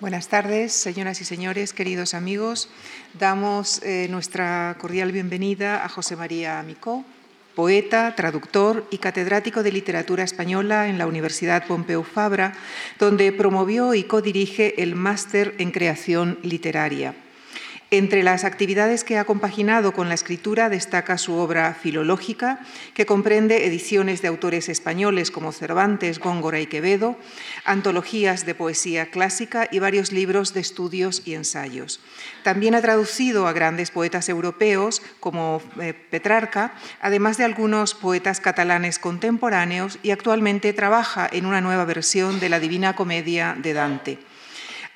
Buenas tardes, señoras y señores, queridos amigos. Damos eh, nuestra cordial bienvenida a José María Micó, poeta, traductor y catedrático de literatura española en la Universidad Pompeu Fabra, donde promovió y codirige el máster en creación literaria. Entre las actividades que ha compaginado con la escritura destaca su obra filológica, que comprende ediciones de autores españoles como Cervantes, Góngora y Quevedo, antologías de poesía clásica y varios libros de estudios y ensayos. También ha traducido a grandes poetas europeos como eh, Petrarca, además de algunos poetas catalanes contemporáneos y actualmente trabaja en una nueva versión de la Divina Comedia de Dante.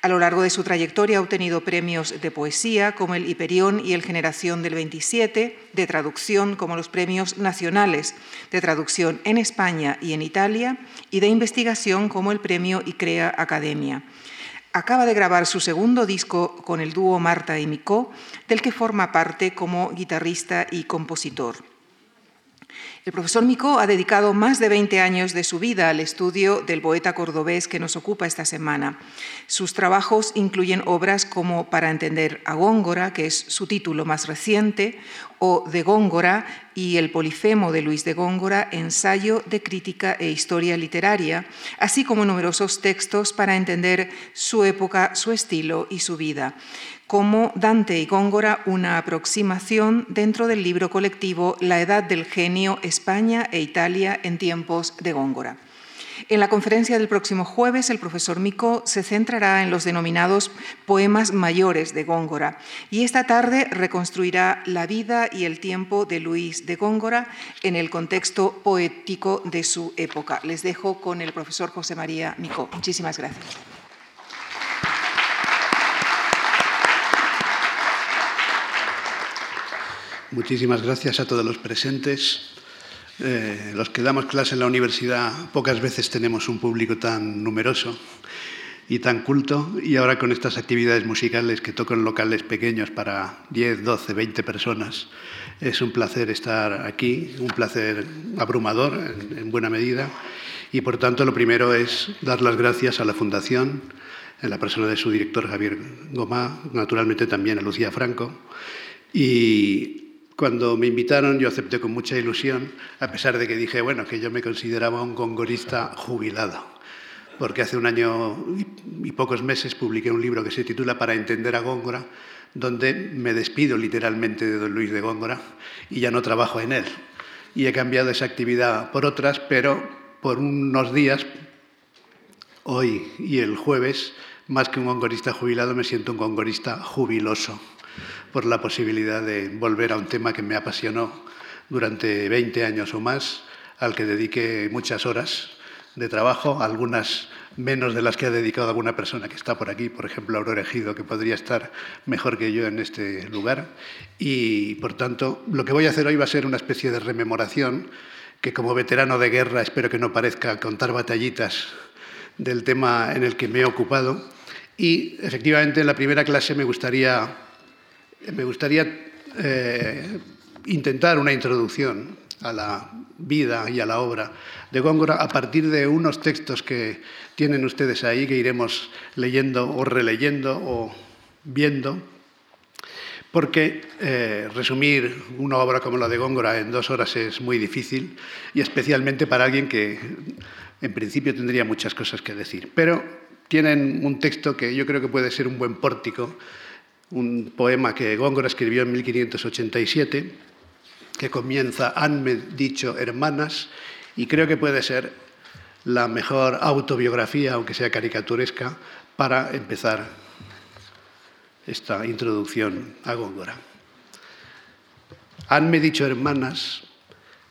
A lo largo de su trayectoria ha obtenido premios de poesía como el Hiperión y el Generación del 27, de traducción como los premios nacionales de traducción en España y en Italia, y de investigación como el premio ICREA Academia. Acaba de grabar su segundo disco con el dúo Marta y Micó, del que forma parte como guitarrista y compositor. El profesor Micó ha dedicado más de 20 años de su vida al estudio del poeta cordobés que nos ocupa esta semana. Sus trabajos incluyen obras como Para entender a Góngora, que es su título más reciente, o De Góngora y El Polifemo de Luis de Góngora, ensayo de crítica e historia literaria, así como numerosos textos para entender su época, su estilo y su vida como Dante y Góngora una aproximación dentro del libro colectivo La Edad del Genio, España e Italia en tiempos de Góngora. En la conferencia del próximo jueves, el profesor Mico se centrará en los denominados poemas mayores de Góngora y esta tarde reconstruirá la vida y el tiempo de Luis de Góngora en el contexto poético de su época. Les dejo con el profesor José María Mico. Muchísimas gracias. Muchísimas gracias a todos los presentes. Eh, los que damos clase en la universidad pocas veces tenemos un público tan numeroso y tan culto y ahora con estas actividades musicales que toco en locales pequeños para 10, 12, 20 personas es un placer estar aquí, un placer abrumador en, en buena medida y por tanto lo primero es dar las gracias a la Fundación en la persona de su director Javier Gomá, naturalmente también a Lucía Franco y cuando me invitaron yo acepté con mucha ilusión, a pesar de que dije, bueno, que yo me consideraba un gongorista jubilado, porque hace un año y pocos meses publiqué un libro que se titula Para entender a Góngora, donde me despido literalmente de don Luis de Góngora y ya no trabajo en él. Y he cambiado esa actividad por otras, pero por unos días, hoy y el jueves, más que un gongorista jubilado, me siento un gongorista jubiloso por la posibilidad de volver a un tema que me apasionó durante 20 años o más, al que dediqué muchas horas de trabajo, algunas menos de las que ha dedicado alguna persona que está por aquí, por ejemplo, Aurora Ejido, que podría estar mejor que yo en este lugar. Y, por tanto, lo que voy a hacer hoy va a ser una especie de rememoración que como veterano de guerra espero que no parezca contar batallitas del tema en el que me he ocupado. Y, efectivamente, en la primera clase me gustaría me gustaría eh, intentar una introducción a la vida y a la obra de Góngora a partir de unos textos que tienen ustedes ahí, que iremos leyendo o releyendo o viendo, porque eh, resumir una obra como la de Góngora en dos horas es muy difícil y especialmente para alguien que en principio tendría muchas cosas que decir. Pero tienen un texto que yo creo que puede ser un buen pórtico un poema que Góngora escribió en 1587, que comienza Hanme dicho hermanas, y creo que puede ser la mejor autobiografía, aunque sea caricaturesca, para empezar esta introducción a Góngora. Hanme dicho hermanas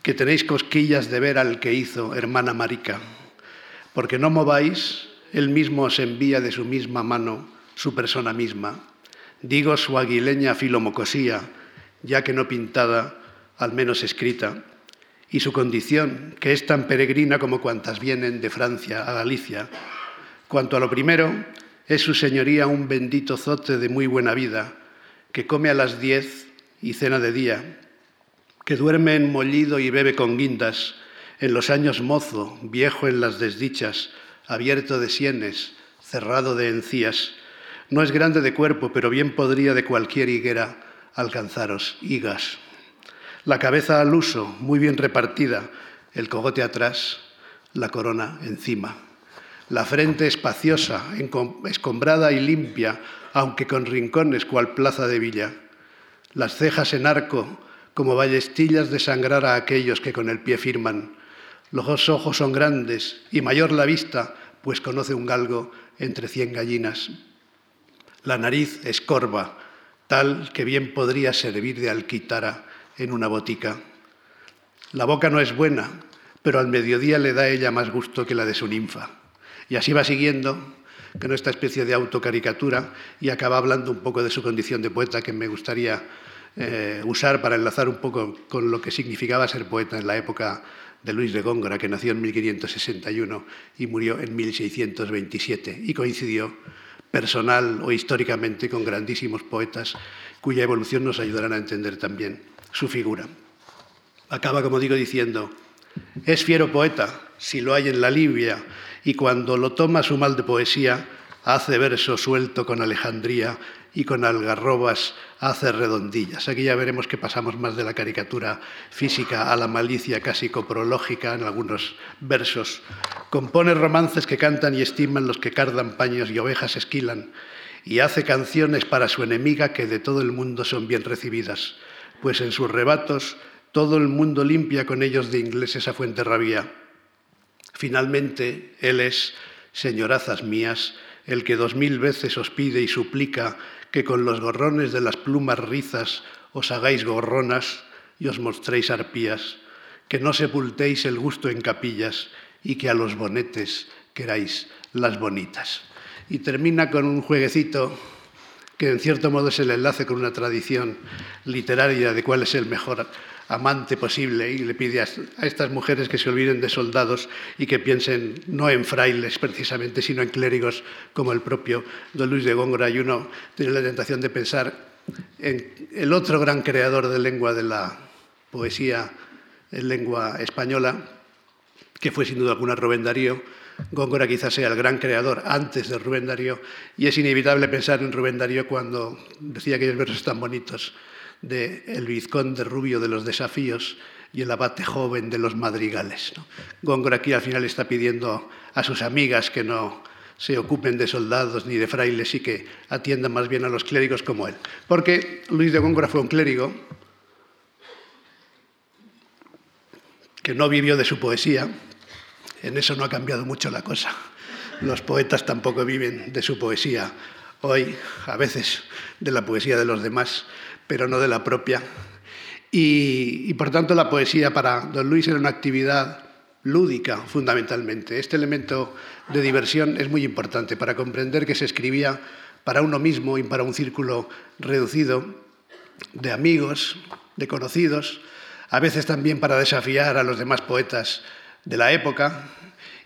que tenéis cosquillas de ver al que hizo hermana Marica, porque no mováis, él mismo os envía de su misma mano su persona misma Digo su aguileña filomocosía, ya que no pintada, al menos escrita, y su condición, que es tan peregrina como cuantas vienen de Francia a Galicia. Cuanto a lo primero, es su señoría un bendito zote de muy buena vida, que come a las diez y cena de día, que duerme en mollido y bebe con guindas, en los años mozo, viejo en las desdichas, abierto de sienes, cerrado de encías, No es grande de cuerpo, pero bien podría de cualquier higuera alcanzaros higas. La cabeza al uso, muy bien repartida, el cogote atrás, la corona encima. La frente espaciosa, escombrada y limpia, aunque con rincones cual plaza de villa. Las cejas en arco, como ballestillas de sangrar a aquellos que con el pie firman. Los ojos son grandes y mayor la vista, pues conoce un galgo entre cien gallinas. La nariz es corva, tal que bien podría servir de alquitara en una botica. La boca no es buena, pero al mediodía le da ella más gusto que la de su ninfa. Y así va siguiendo con esta especie de autocaricatura y acaba hablando un poco de su condición de poeta que me gustaría eh, usar para enlazar un poco con lo que significaba ser poeta en la época de Luis de Góngora, que nació en 1561 y murió en 1627 y coincidió personal o históricamente con grandísimos poetas cuya evolución nos ayudarán a entender también su figura. Acaba, como digo, diciendo, es fiero poeta, si lo hay en la Libia, y cuando lo toma su mal de poesía, hace verso suelto con Alejandría y con algarrobas hace redondillas. Aquí ya veremos que pasamos más de la caricatura física a la malicia casi coprológica en algunos versos. Compone romances que cantan y estiman los que cardan paños y ovejas esquilan, y hace canciones para su enemiga que de todo el mundo son bien recibidas, pues en sus rebatos todo el mundo limpia con ellos de ingleses a fuente rabia. Finalmente, él es, señorazas mías, el que dos mil veces os pide y suplica que con los gorrones de las plumas rizas os hagáis gorronas y os mostréis arpías, que no sepultéis el gusto en capillas y que a los bonetes queráis las bonitas. Y termina con un jueguecito que en cierto modo es el enlace con una tradición literaria de cuál es el mejor amante posible y le pide a, estas mujeres que se olviden de soldados y que piensen no en frailes precisamente, sino en clérigos como el propio don Luis de Góngora. Y uno tiene la tentación de pensar en el otro gran creador de lengua de la poesía en lengua española, que fue sin duda alguna Rubén Darío. Góngora quizás sea el gran creador antes de Rubén Darío, y es inevitable pensar en Rubén Darío cuando decía aquellos versos tan bonitos de El vizconde rubio de los desafíos y el abate joven de los madrigales. Góngora aquí al final está pidiendo a sus amigas que no se ocupen de soldados ni de frailes y que atiendan más bien a los clérigos como él. Porque Luis de Góngora fue un clérigo que no vivió de su poesía. En eso no ha cambiado mucho la cosa. Los poetas tampoco viven de su poesía hoy, a veces de la poesía de los demás pero no de la propia. Y, por tanto la poesía para don Luis era una actividad lúdica fundamentalmente. Este elemento de diversión es muy importante para comprender que se escribía para uno mismo y para un círculo reducido de amigos, de conocidos, a veces también para desafiar a los demás poetas de la época.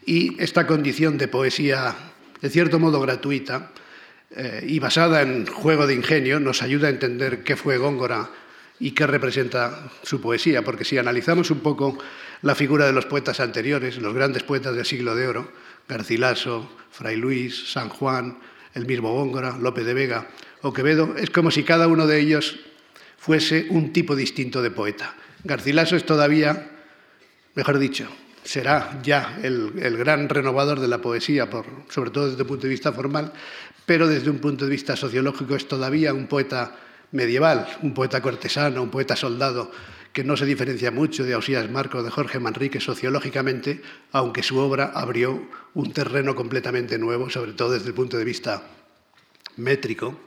Y esta condición de poesía, de cierto modo gratuita, eh, y basada en juego de ingenio nos ayuda a entender qué fue Góngora y qué representa su poesía, porque si analizamos un poco la figura de los poetas anteriores, los grandes poetas del siglo de oro, Garcilaso, Fray Luis, San Juan, el mismo Góngora, Lope de Vega o Quevedo, es como si cada uno de ellos fuese un tipo distinto de poeta. Garcilaso es todavía, mejor dicho, será ya el, gran renovador de la poesía, sobre todo desde el punto de vista formal, pero desde un punto de vista sociológico es todavía un poeta medieval, un poeta cortesano, un poeta soldado, que no se diferencia mucho de Ausías Marco, de Jorge Manrique sociológicamente, aunque su obra abrió un terreno completamente nuevo, sobre todo desde el punto de vista métrico.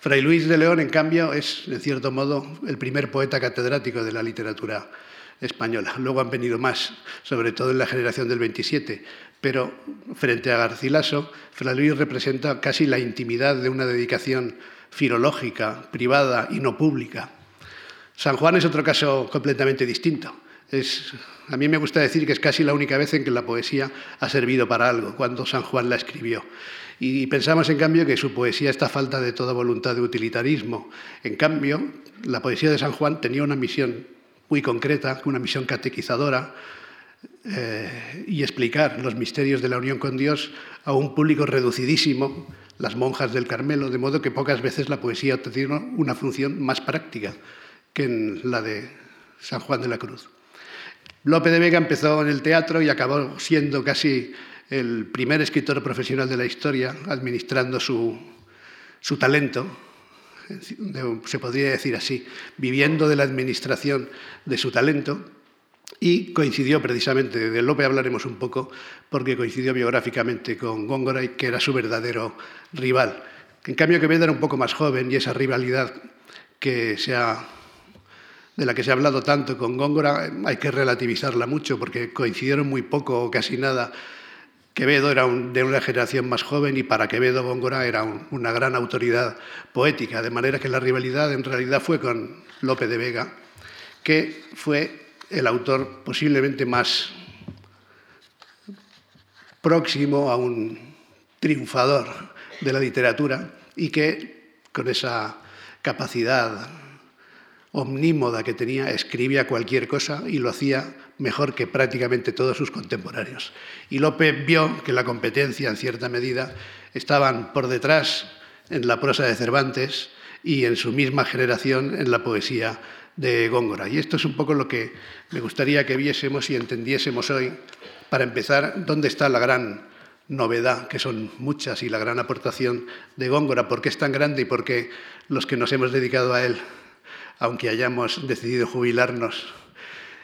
Fray Luis de León, en cambio, es, en cierto modo, el primer poeta catedrático de la literatura española. Luego han venido más, sobre todo en la generación del 27, pero frente a Garcilaso, Fray Luis representa casi la intimidad de una dedicación filológica, privada y no pública. San Juan es otro caso completamente distinto. a mí me gusta decir que es casi la única vez en que la poesía ha servido para algo, cuando San Juan la escribió. Y pensamos, en cambio, que su poesía está falta de toda voluntad de utilitarismo. En cambio, la poesía de San Juan tenía una misión muy concreta, una misión catequizadora, eh, y explicar los misterios de la unión con Dios a un público reducidísimo, las monjas del Carmelo, de modo que pocas veces la poesía tiene una función más práctica que en la de San Juan de la Cruz. Lope de Vega empezó en el teatro y acabó siendo casi el primer escritor profesional de la historia, administrando su, su talento, se podría decir así, viviendo de la administración de su talento. Y coincidió precisamente, de Lope hablaremos un poco, porque coincidió biográficamente con Góngora, que era su verdadero rival. En cambio, Quevedo era un poco más joven y esa rivalidad que se ha de la que se ha hablado tanto con Góngora, hay que relativizarla mucho porque coincidieron muy poco o casi nada. Quevedo era de una generación más joven y para Quevedo Góngora era una gran autoridad poética, de manera que la rivalidad en realidad fue con Lope de Vega, que fue el autor posiblemente más próximo a un triunfador de la literatura y que con esa capacidad omnímoda que tenía, escribía cualquier cosa y lo hacía mejor que prácticamente todos sus contemporáneos. Y Lope vio que la competencia, en cierta medida, estaban por detrás en la prosa de Cervantes y en su misma generación en la poesía de Góngora. Y esto es un poco lo que me gustaría que viésemos y entendiésemos hoy, para empezar, dónde está la gran novedad, que son muchas, y la gran aportación de Góngora, por qué es tan grande y por qué los que nos hemos dedicado a él aunque hayamos decidido jubilarnos,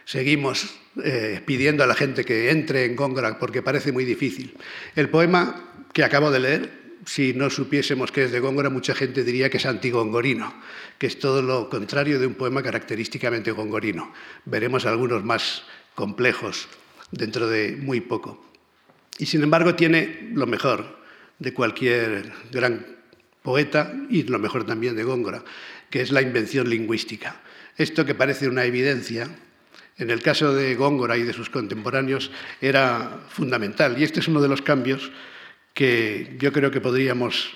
seguimos eh, pidiendo a la gente que entre en Góngora porque parece muy difícil. El poema que acabo de leer, si no supiésemos que es de Góngora, mucha gente diría que es antigongorino, que es todo lo contrario de un poema característicamente gongorino. Veremos algunos más complejos dentro de muy poco. Y sin embargo tiene lo mejor de cualquier gran poeta y lo mejor también de Góngora que es la invención lingüística. Esto que parece una evidencia, en el caso de Góngora y de sus contemporáneos era fundamental. Y este es uno de los cambios que yo creo que podríamos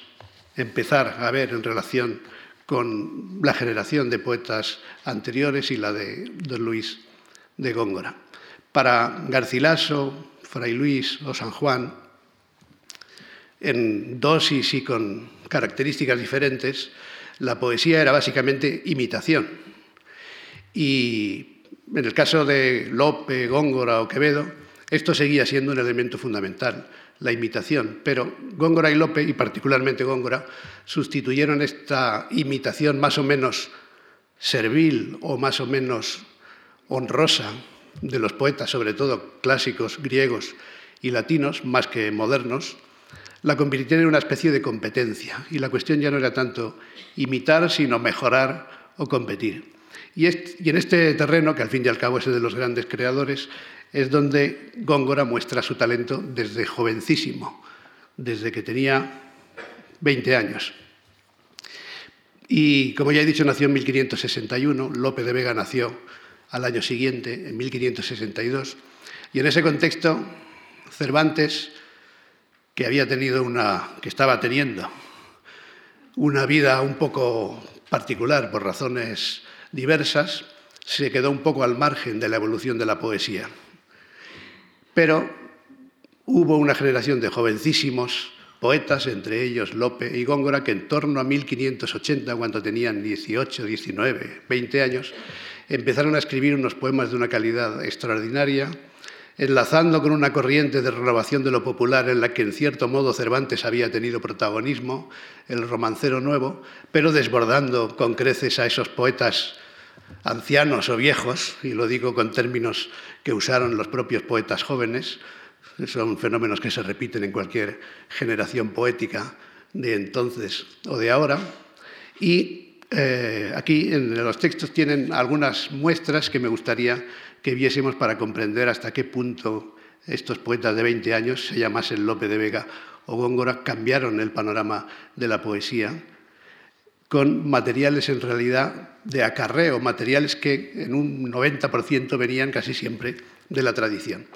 empezar a ver en relación con la generación de poetas anteriores y la de don Luis de Góngora. Para Garcilaso, Fray Luis o San Juan, en dosis y con características diferentes, la poesía era básicamente imitación. Y en el caso de Lope, Góngora o Quevedo, esto seguía siendo un elemento fundamental, la imitación. Pero Góngora y Lope, y particularmente Góngora, sustituyeron esta imitación más o menos servil o más o menos honrosa de los poetas, sobre todo clásicos griegos y latinos, más que modernos, la convirtieron en una especie de competencia. Y la cuestión ya no era tanto imitar, sino mejorar o competir. Y, en este terreno, que al fin y al cabo es el de los grandes creadores, es donde Góngora muestra su talento desde jovencísimo, desde que tenía 20 años. Y como ya he dicho, nació en 1561, Lope de Vega nació al año siguiente, en 1562, y en ese contexto Cervantes que había tenido una, que estaba teniendo una vida un poco particular por razones diversas, se quedó un poco al margen de la evolución de la poesía. Pero hubo una generación de jovencísimos poetas, entre ellos Lope y Góngora, que en torno a 1580, cuando tenían 18, 19, 20 años, empezaron a escribir unos poemas de una calidad extraordinaria, enlazando con una corriente de renovación de lo popular en la que en cierto modo Cervantes había tenido protagonismo, el romancero nuevo, pero desbordando con creces a esos poetas ancianos o viejos, y lo digo con términos que usaron los propios poetas jóvenes, son fenómenos que se repiten en cualquier generación poética de entonces o de ahora, y eh, aquí en los textos tienen algunas muestras que me gustaría que viésemos para comprender hasta qué punto estos poetas de 20 años, se llamasen Lope de Vega o Góngora, cambiaron el panorama de la poesía con materiales en realidad de acarreo, materiales que en un 90% venían casi siempre de la tradición.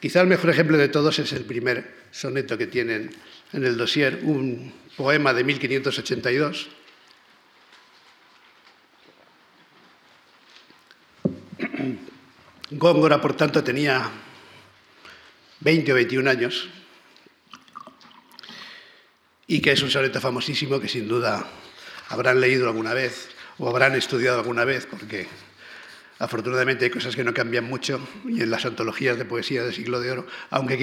Quizá el mejor ejemplo de todos es el primer soneto que tienen en el dossier, un poema de 1582 Góngora, por tanto, tenía 20 o 21 años y que es un soneto famosísimo que sin duda habrán leído alguna vez o habrán estudiado alguna vez, porque afortunadamente hay cosas que no cambian mucho y en las antologías de poesía del siglo de oro, aunque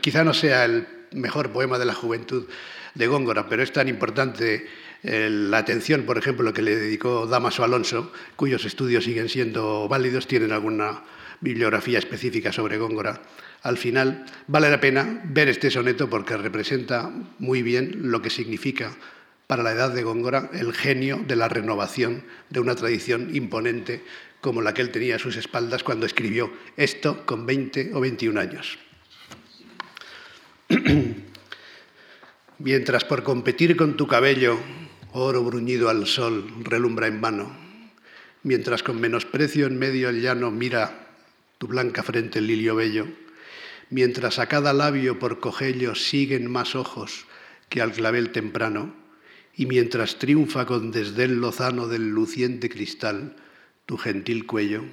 quizá no sea el mejor poema de la juventud de Góngora, pero es tan importante eh, la atención, por ejemplo, que le dedicó Damaso Alonso, cuyos estudios siguen siendo válidos, tienen alguna bibliografía específica sobre Góngora. Al final, vale la pena ver este soneto porque representa muy bien lo que significa para la edad de Góngora el genio de la renovación de una tradición imponente como la que él tenía a sus espaldas cuando escribió esto con 20 o 21 años. Mientras por competir con tu cabello, oro bruñido al sol, relumbra en vano, mientras con menosprecio en medio el llano mira tu blanca frente el lilio bello, mientras a cada labio por cogello siguen más ojos que al clavel temprano, y mientras triunfa con desdén lozano del luciente cristal tu gentil cuello,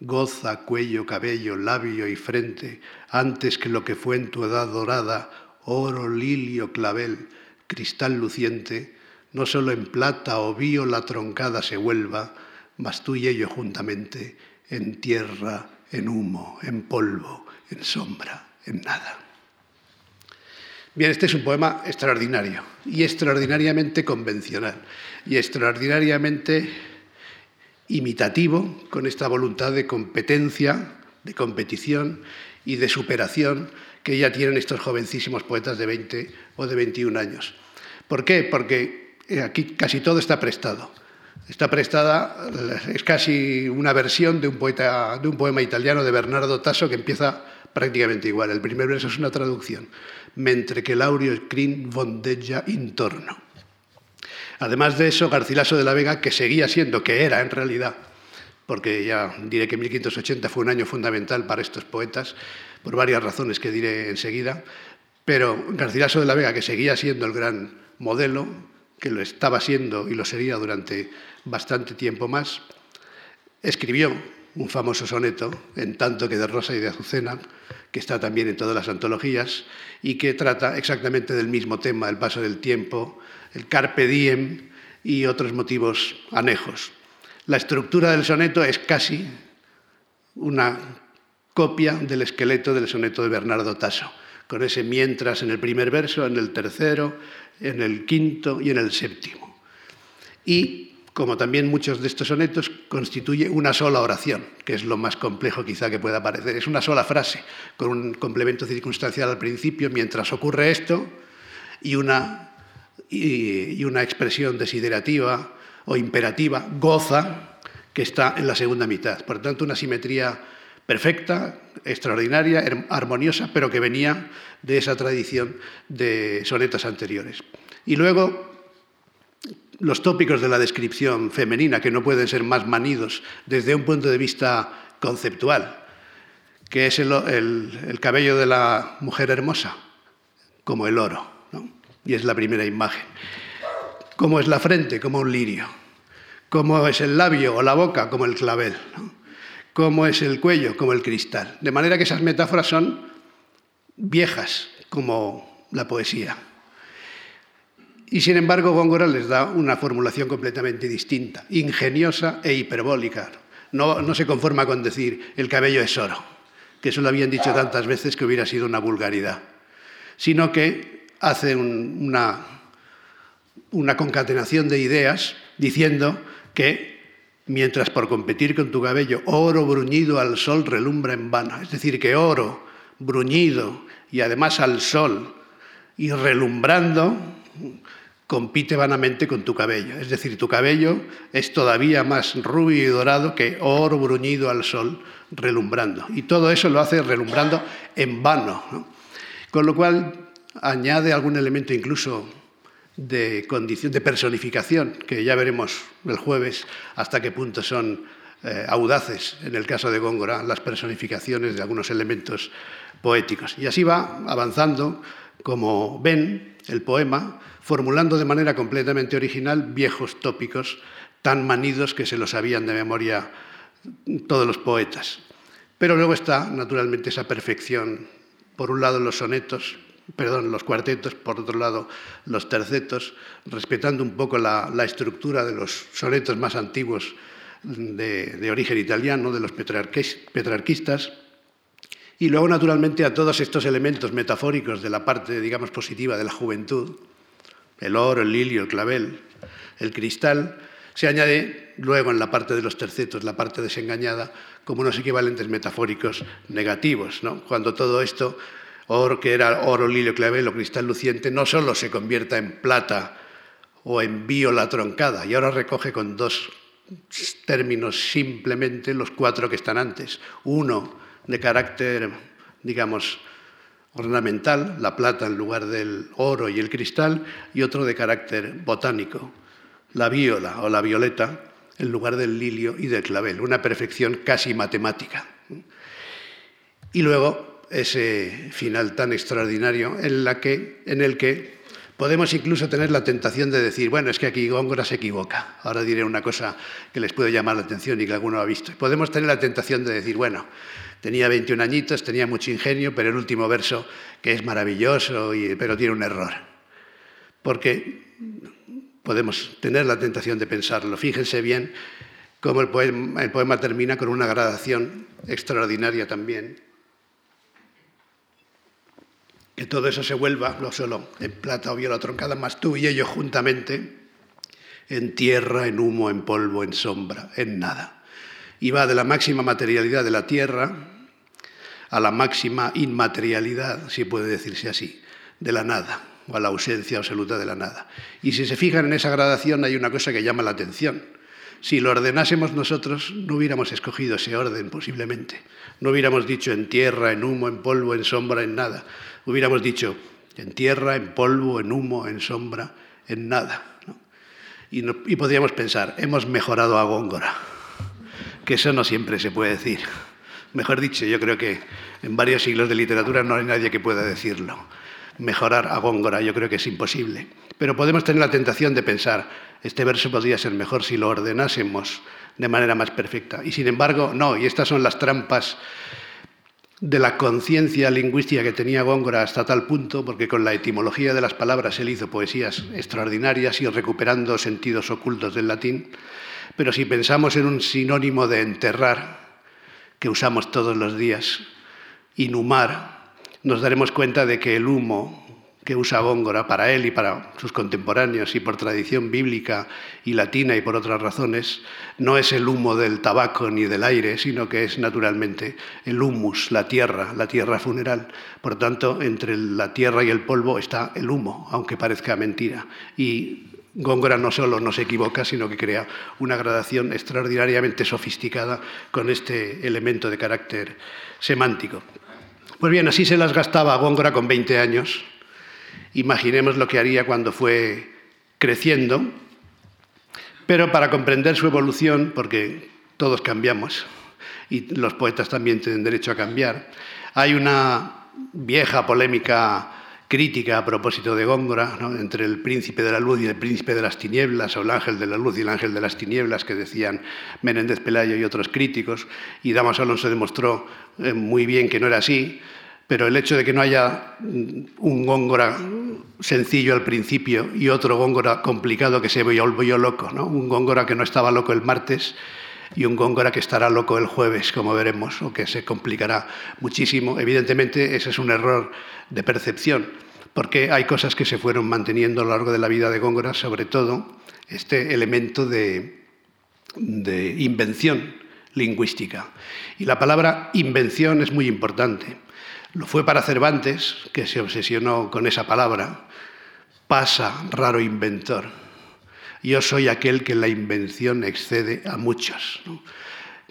goza cuello, cabello, labio y frente, antes que lo que fue en tu edad dorada, oro, lilio, clavel, cristal luciente, no solo en plata o bío la troncada se vuelva, mas tú y ello juntamente, en tierra, en humo, en polvo, en sombra, en nada. Bien, este es un poema extraordinario y extraordinariamente convencional y extraordinariamente imitativo con esta voluntad de competencia, de competición y de superación que ya tienen estos jovencísimos poetas de 20 o de 21 años. ¿Por qué? Porque eh, aquí casi todo está prestado. Está prestada, es casi una versión de un, poeta, de un poema italiano de Bernardo Tasso que empieza prácticamente igual. El primer verso es una traducción. Mentre que Laurio Crin vondeggia intorno. Además de eso, Garcilaso de la Vega, que seguía siendo, que era en realidad, porque ya diré que 1580 fue un año fundamental para estos poetas, por varias razones que diré enseguida, pero Garcilaso de la Vega, que seguía siendo el gran modelo, que lo estaba siendo y lo sería durante bastante tiempo más, escribió un famoso soneto, en tanto que de Rosa y de Azucena, que está también en todas las antologías y que trata exactamente del mismo tema, el paso del tiempo, el carpe diem y otros motivos anejos. La estructura del soneto es casi una copia del esqueleto del soneto de Bernardo Tasso, con ese mientras en el primer verso, en el tercero, en el quinto y en el séptimo. Y como también muchos de estos sonetos, constituye una sola oración, que es lo más complejo quizá que pueda parecer. Es una sola frase, con un complemento circunstancial al principio, mientras ocurre esto, y una, y, una expresión desiderativa o imperativa, goza, que está en la segunda mitad. Por tanto, una simetría perfecta, extraordinaria, armoniosa, pero que venía de esa tradición de sonetos anteriores. Y luego los tópicos de la descripción femenina, que no pueden ser más manidos desde un punto de vista conceptual, que es el, cabello de la mujer hermosa, como el oro, y es la primera imagen. Cómo es la frente, como un lirio. Cómo es el labio o la boca, como el clavel. Cómo es el cuello, como el cristal. De manera que esas metáforas son viejas, como la poesía. Y sin embargo, Góngora les da una formulación completamente distinta, ingeniosa e hiperbólica. No, se conforma con decir el cabello es oro, que eso lo habían dicho tantas veces que hubiera sido una vulgaridad, sino que hace una, una concatenación de ideas diciendo que mientras por competir con tu cabello oro bruñido al sol relumbra en vano, es decir, que oro bruñido y además al sol y relumbrando compite vanamente con tu cabello. Es decir, tu cabello es todavía más rubio y dorado que oro bruñido al sol, relumbrando. Y todo eso lo hace relumbrando en vano. Con lo cual añade algún elemento incluso de, condición, de personificación, que ya veremos el jueves hasta qué punto son eh, audaces, en el caso de Góngora, las personificaciones de algunos elementos poéticos. Y así va avanzando, como ven, el poema formulando de manera completamente original viejos tópicos tan manidos que se los sabían de memoria todos los poetas. Pero luego está, naturalmente, esa perfección, por un lado, los sonetos, perdón, los cuartetos, por otro lado los tercetos, respetando un poco la, estructura de los sonetos más antiguos de, origen italiano, de los petrarquistas, y luego naturalmente a todos estos elementos metafóricos de la parte, digamos, positiva de la juventud, el oro, el lilio, el clavel, el cristal, se añade luego en la parte de los tercetos, la parte desengañada, como unos equivalentes metafóricos negativos, ¿no? cuando todo esto oro que era oro, lilio, clavel o cristal luciente, no solo se convierta en plata o en viola troncada, y ahora recoge con dos términos simplemente los cuatro que están antes. Uno de carácter, digamos, ornamental, la plata en lugar del oro y el cristal, y otro de carácter botánico, la viola o la violeta en lugar del lilio y del clavel, una perfección casi matemática. Y luego ese final tan extraordinario en, en el que podemos incluso tener la tentación de decir, bueno, es que aquí Góngora se equivoca. Ahora diré una cosa que les puede llamar la atención y que alguno ha visto. Podemos tener la tentación de decir, bueno, tenía 21 añitos, tenía mucho ingenio, pero el último verso, que es maravilloso, pero tiene un error. Porque podemos tener la tentación de pensarlo. Fíjense bien cómo el poema, el poema termina con una gradación extraordinaria también que todo eso se vuelva, no solo en plata o viola troncada, más tú y ellos juntamente, en tierra, en humo, en polvo, en sombra, en nada. Y va de la máxima materialidad de la tierra a la máxima inmaterialidad, si puede decirse así, de la nada, o a la ausencia absoluta de la nada. Y si se fijan en esa gradación hay una cosa que llama la atención. Si lo ordenásemos nosotros, no hubiéramos escogido ese orden posiblemente. No hubiéramos dicho en tierra, en humo, en polvo, en sombra, en nada hubiéramos dicho en tierra, en polvo, en humo, en sombra, en nada. Y, podríamos pensar, hemos mejorado a Góngora, que eso no siempre se puede decir. Mejor dicho, yo creo que en varios siglos de literatura no hay nadie que pueda decirlo. Mejorar a Góngora yo creo que es imposible. Pero podemos tener la tentación de pensar, este verso podría ser mejor si lo ordenásemos de manera más perfecta. Y sin embargo, no, y estas son las trampas de la conciencia lingüística que tenía Góngora hasta tal punto, porque con la etimología de las palabras él hizo poesías extraordinarias y recuperando sentidos ocultos del latín, pero si pensamos en un sinónimo de enterrar, que usamos todos los días, inhumar, nos daremos cuenta de que el humo que usa Góngora para él y para sus contemporáneos y por tradición bíblica y latina y por otras razones, no es el humo del tabaco ni del aire, sino que es naturalmente el humus, la tierra, la tierra funeral. Por tanto, entre la tierra y el polvo está el humo, aunque parezca mentira. Y Góngora no solo no se equivoca, sino que crea una gradación extraordinariamente sofisticada con este elemento de carácter semántico. Pues bien, así se las gastaba Góngora con 20 años, Imaginemos lo que haría cuando fue creciendo, pero para comprender su evolución, porque todos cambiamos y los poetas también tienen derecho a cambiar, hay una vieja polémica crítica a propósito de Góngora, entre el príncipe de la luz y el príncipe de las tinieblas, o el ángel de la luz y el ángel de las tinieblas, que decían Menéndez Pelayo y otros críticos, y Damas Alonso demostró eh, muy bien que no era así, pero el hecho de que no haya un góngora sencillo al principio y otro góngora complicado que se volvió loco, ¿no? un góngora que no estaba loco el martes y un góngora que estará loco el jueves, como veremos, o que se complicará muchísimo. Evidentemente, ese es un error de percepción, porque hay cosas que se fueron manteniendo a lo largo de la vida de Góngora, sobre todo este elemento de, invención lingüística. Y la palabra invención es muy importante. Lo fue para Cervantes, que se obsesionó con esa palabra. Pasa, raro inventor. Yo soy aquel que la invención excede a muchos.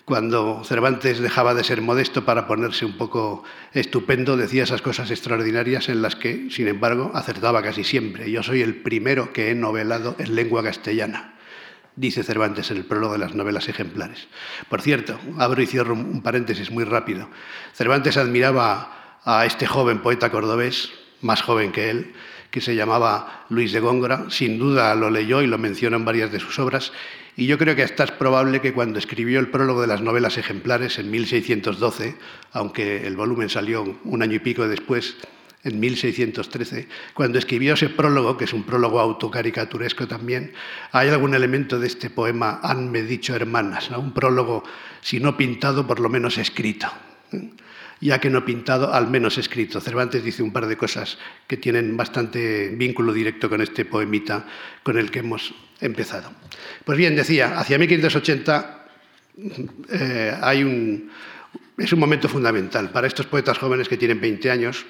Cuando Cervantes dejaba de ser modesto para ponerse un poco estupendo, decía esas cosas extraordinarias en las que, sin embargo, acertaba casi siempre. Yo soy el primero que he novelado en lengua castellana dice Cervantes en el prólogo de las novelas ejemplares. Por cierto, abro y cierro un paréntesis muy rápido. Cervantes admiraba a este joven poeta cordobés, más joven que él, que se llamaba Luis de Góngora. Sin duda lo leyó y lo menciona en varias de sus obras. Y yo creo que hasta es probable que cuando escribió el prólogo de las novelas ejemplares en 1612, aunque el volumen salió un año y pico después, en 1613, cuando escribió ese prólogo, que es un prólogo autocaricaturesco también, hay algún elemento de este poema Hanme dicho hermanas, un prólogo, si no pintado, por lo menos escrito. Ya que no pintado, al menos escrito. Cervantes dice un par de cosas que tienen bastante vínculo directo con este poemita con el que hemos empezado. Pues bien, decía, hacia 1580 eh, hay un, es un momento fundamental para estos poetas jóvenes que tienen 20 años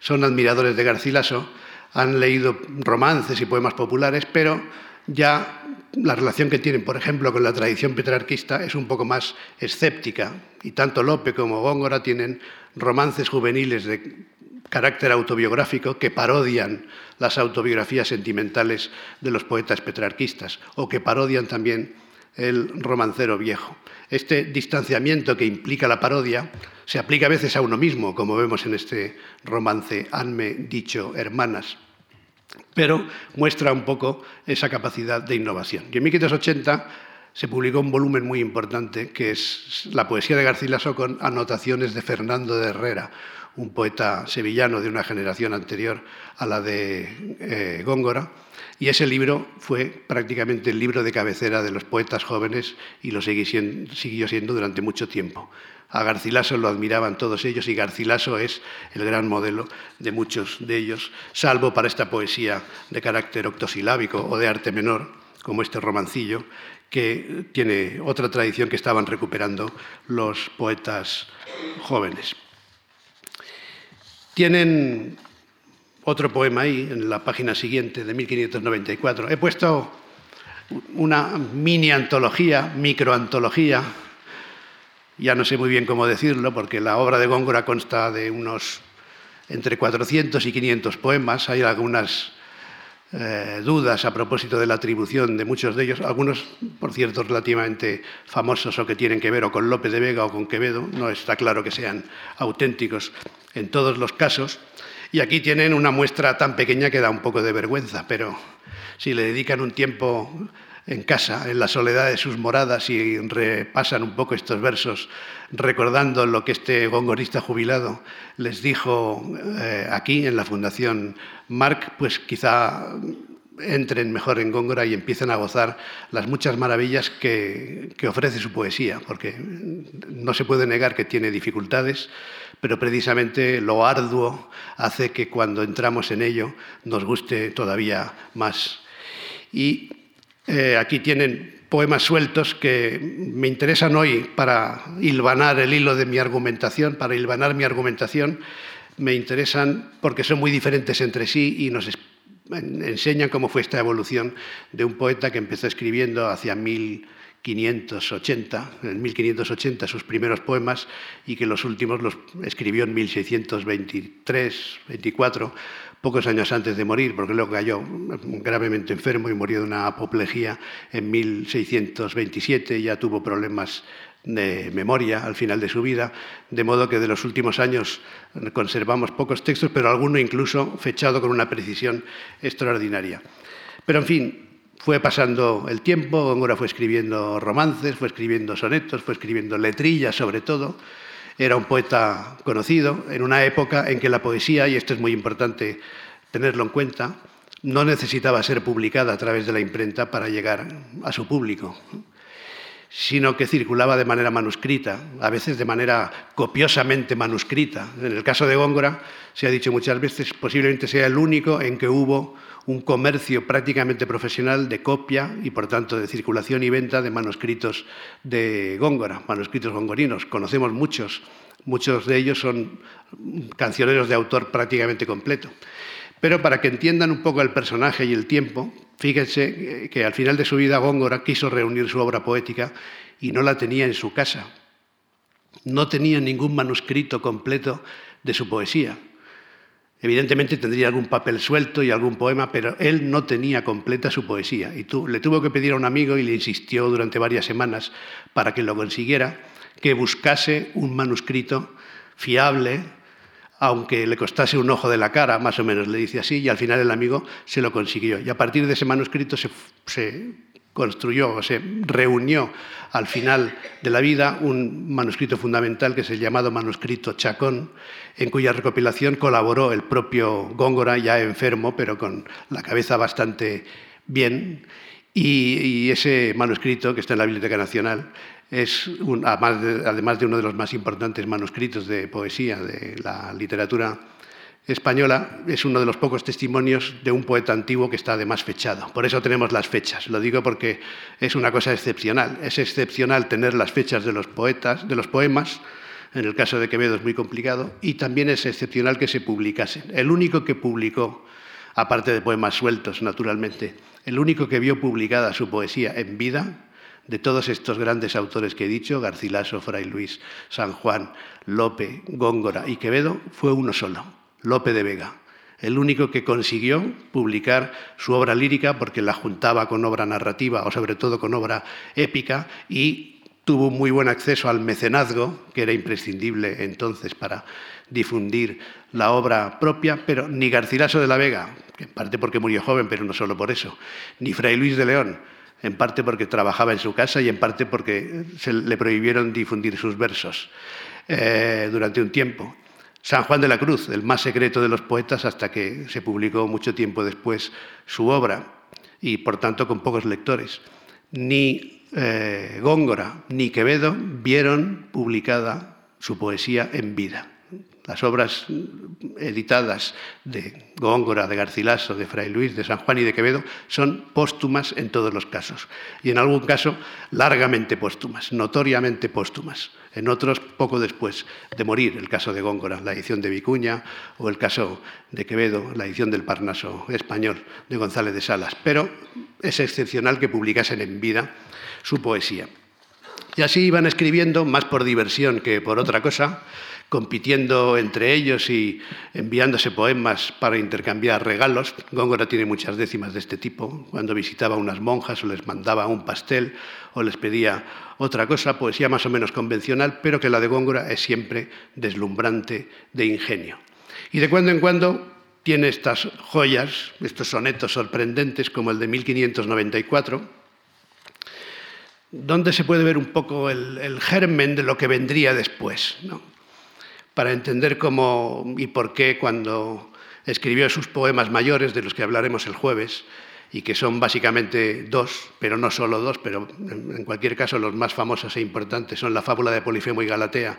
son admiradores de Garcilaso, han leído romances y poemas populares, pero ya la relación que tienen, por ejemplo, con la tradición petrarquista es un poco más escéptica. Y tanto Lope como Góngora tienen romances juveniles de carácter autobiográfico que parodian las autobiografías sentimentales de los poetas petrarquistas o que parodian también el romancero viejo. Este distanciamiento que implica la parodia se aplica a veces a uno mismo, como vemos en este romance Hanme dicho hermanas, pero muestra un poco esa capacidad de innovación. Y en 1580 se publicó un volumen muy importante que es la poesía de Garcilaso con anotaciones de Fernando de Herrera, un poeta sevillano de una generación anterior a la de eh, Góngora. Y ese libro fue prácticamente el libro de cabecera de los poetas jóvenes y lo siguió siendo durante mucho tiempo. A Garcilaso lo admiraban todos ellos y Garcilaso es el gran modelo de muchos de ellos, salvo para esta poesía de carácter octosilábico o de arte menor, como este romancillo, que tiene otra tradición que estaban recuperando los poetas jóvenes. Tienen otro poema ahí, en la página siguiente, de 1594. He puesto una mini antología, microantología, ya no sé muy bien cómo decirlo, porque la obra de Góngora consta de unos entre 400 y 500 poemas. Hay algunas eh, dudas a propósito de la atribución de muchos de ellos, algunos, por cierto, relativamente famosos o que tienen que ver o con López de Vega o con Quevedo. No está claro que sean auténticos en todos los casos. Y aquí tienen una muestra tan pequeña que da un poco de vergüenza, pero si le dedican un tiempo en casa, en la soledad de sus moradas y repasan un poco estos versos, recordando lo que este gongorista jubilado les dijo eh, aquí en la Fundación Marc, pues quizá entren mejor en Góngora y empiecen a gozar las muchas maravillas que, ofrece su poesía, porque no se puede negar que tiene dificultades, pero precisamente lo arduo hace que cuando entramos en ello nos guste todavía más. Y eh, aquí tienen poemas sueltos que me interesan hoy para hilvanar el hilo de mi argumentación, para hilvanar mi argumentación. Me interesan porque son muy diferentes entre sí y nos enseñan cómo fue esta evolución de un poeta que empezó escribiendo hacia 1580, en 1580 sus primeros poemas y que los últimos los escribió en 1623, 24 pocos años antes de morir, porque luego cayó gravemente enfermo y murió de una apoplejía en 1627, ya tuvo problemas de memoria al final de su vida, de modo que de los últimos años conservamos pocos textos, pero alguno incluso fechado con una precisión extraordinaria. Pero en fin, fue pasando el tiempo, Góngora fue escribiendo romances, fue escribiendo sonetos, fue escribiendo letrillas sobre todo, era un poeta conocido en una época en que la poesía, y esto es muy importante tenerlo en cuenta, no necesitaba ser publicada a través de la imprenta para llegar a su público, sino que circulaba de manera manuscrita, a veces de manera copiosamente manuscrita. En el caso de Góngora, se ha dicho muchas veces, posiblemente sea el único en que hubo un comercio prácticamente profesional de copia y, por tanto, de circulación y venta de manuscritos de Góngora, manuscritos gongorinos. Conocemos muchos, muchos de ellos son cancioneros de autor prácticamente completo. Pero para que entiendan un poco el personaje y el tiempo, fíjense que al final de su vida Góngora quiso reunir su obra poética y no la tenía en su casa. No tenía ningún manuscrito completo de su poesía. Evidentemente tendría algún papel suelto y algún poema, pero él no tenía completa su poesía. Y le tuvo que pedir a un amigo y le insistió durante varias semanas para que lo consiguiera, que buscase un manuscrito fiable, aunque le costase un ojo de la cara, más o menos le dice así, y al final el amigo se lo consiguió. Y a partir de ese manuscrito se, se construyó o se reunió al final de la vida un manuscrito fundamental que es el llamado manuscrito Chacón, en cuya recopilación colaboró el propio Góngora, ya enfermo, pero con la cabeza bastante bien. Y, ese manuscrito, que está en la Biblioteca Nacional, es, además de uno de los más importantes manuscritos de poesía de la literatura española es uno de los pocos testimonios de un poeta antiguo que está además fechado. Por eso tenemos las fechas. Lo digo porque es una cosa excepcional. Es excepcional tener las fechas de los poetas, de los poemas. En el caso de Quevedo es muy complicado. Y también es excepcional que se publicasen. El único que publicó, aparte de poemas sueltos, naturalmente, el único que vio publicada su poesía en vida de todos estos grandes autores que he dicho, Garcilaso, Fray Luis, San Juan, Lope, Góngora y Quevedo, fue uno solo, Lope de Vega, el único que consiguió publicar su obra lírica porque la juntaba con obra narrativa o sobre todo con obra épica y tuvo muy buen acceso al mecenazgo, que era imprescindible entonces para difundir la obra propia, pero ni Garcilaso de la Vega, en parte porque murió joven, pero no solo por eso, ni Fray Luis de León, en parte porque trabajaba en su casa y en parte porque se le prohibieron difundir sus versos eh, durante un tiempo. San Juan de la Cruz, el más secreto de los poetas hasta que se publicó mucho tiempo después su obra y por tanto con pocos lectores. Ni eh, Góngora ni Quevedo vieron publicada su poesía en vida. Las obras editadas de Góngora, de Garcilaso, de Fray Luis, de San Juan y de Quevedo son póstumas en todos los casos. Y en algún caso largamente póstumas, notoriamente póstumas. En otros poco después de morir, el caso de Góngora, la edición de Vicuña, o el caso de Quevedo, la edición del Parnaso español de González de Salas. Pero es excepcional que publicasen en vida su poesía. Y así iban escribiendo, más por diversión que por otra cosa, compitiendo entre ellos y enviándose poemas para intercambiar regalos. Góngora tiene muchas décimas de este tipo. Cuando visitaba unas monjas o les mandaba un pastel o les pedía otra cosa, poesía más o menos convencional, pero que la de Góngora es siempre deslumbrante de ingenio. Y de cuando en cuando tiene estas joyas, estos sonetos sorprendentes como el de 1594, donde se puede ver un poco el, germen de lo que vendría después. ¿no? Para entender cómo y por qué cuando escribió sus poemas mayores, de los que hablaremos el jueves, y que son básicamente dos, pero no solo dos, pero en cualquier caso los más famosos e importantes son la fábula de Polifemo y Galatea,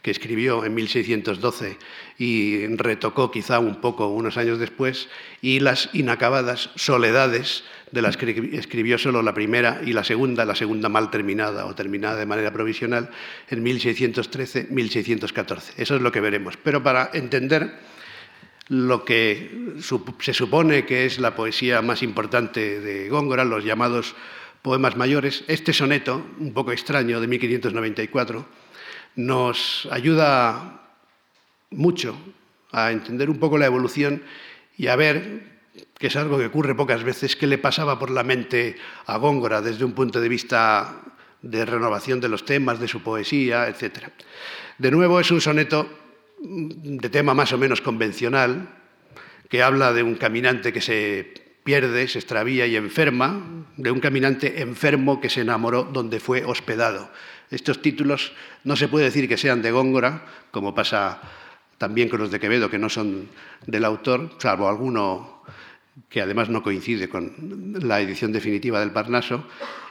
que escribió en 1612 y retocó quizá un poco unos años después, y las inacabadas Soledades de las que escribió solo la primera y la segunda, la segunda mal terminada o terminada de manera provisional, en 1613-1614. Eso es lo que veremos. Pero para entender lo que se supone que es la poesía más importante de Góngora, los llamados poemas mayores, este soneto, un poco extraño, de 1594, nos ayuda mucho a entender un poco la evolución y a ver que es algo que ocurre pocas veces, qué le pasaba por la mente a Góngora desde un punto de vista de renovación de los temas, de su poesía, etc. De nuevo, es un soneto de tema más o menos convencional, que habla de un caminante que se pierde, se extravía y enferma, de un caminante enfermo que se enamoró donde fue hospedado. Estos títulos no se puede decir que sean de Góngora, como pasa también con los de Quevedo, que no son del autor, salvo alguno que además no coincide con la edición definitiva del Parnaso,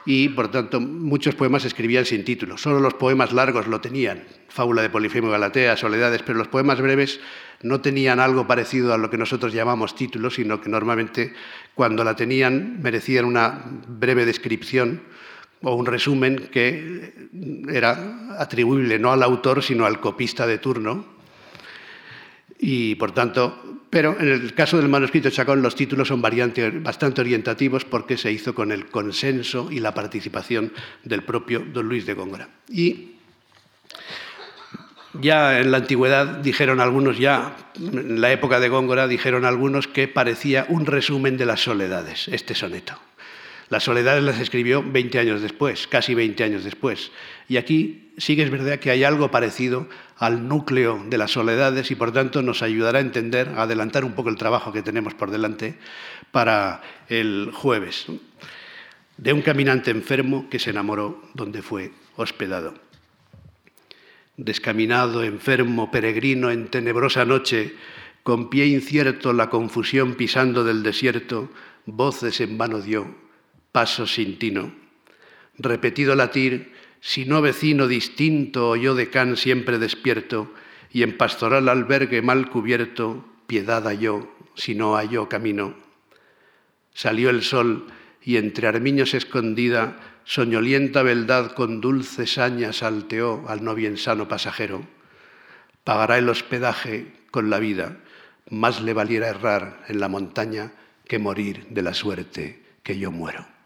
y por tanto muchos poemas escribían sin título. Solo los poemas largos lo tenían, Fábula de Polifemo y Galatea, Soledades, pero los poemas breves no tenían algo parecido a lo que nosotros llamamos título, sino que normalmente cuando la tenían merecían una breve descripción o un resumen que era atribuible no al autor, sino al copista de turno, y por tanto, pero en el caso del manuscrito Chacón los títulos son bastante orientativos porque se hizo con el consenso y la participación del propio don Luis de Góngora. Y ya en la antigüedad dijeron algunos, ya en la época de Góngora dijeron algunos que parecía un resumen de las soledades, este soneto. Las soledades las escribió 20 años después, casi 20 años después. Y aquí sí que es verdad que hay algo parecido al núcleo de las soledades y por tanto nos ayudará a entender, a adelantar un poco el trabajo que tenemos por delante para el jueves. de un caminante enfermo que se enamoró donde fue hospedado. Descaminado, enfermo, peregrino en tenebrosa noche, con pie incierto la confusión pisando del desierto, voces en vano dio, paso sin tino. Repetido latir, si no vecino distinto oyó de can siempre despierto, y en pastoral albergue mal cubierto, piedad halló, si no halló camino. Salió el sol, y entre armiños escondida, soñolienta beldad con dulce saña salteó al no bien sano pasajero. Pagará el hospedaje con la vida, más le valiera errar en la montaña que morir de la suerte que yo muero.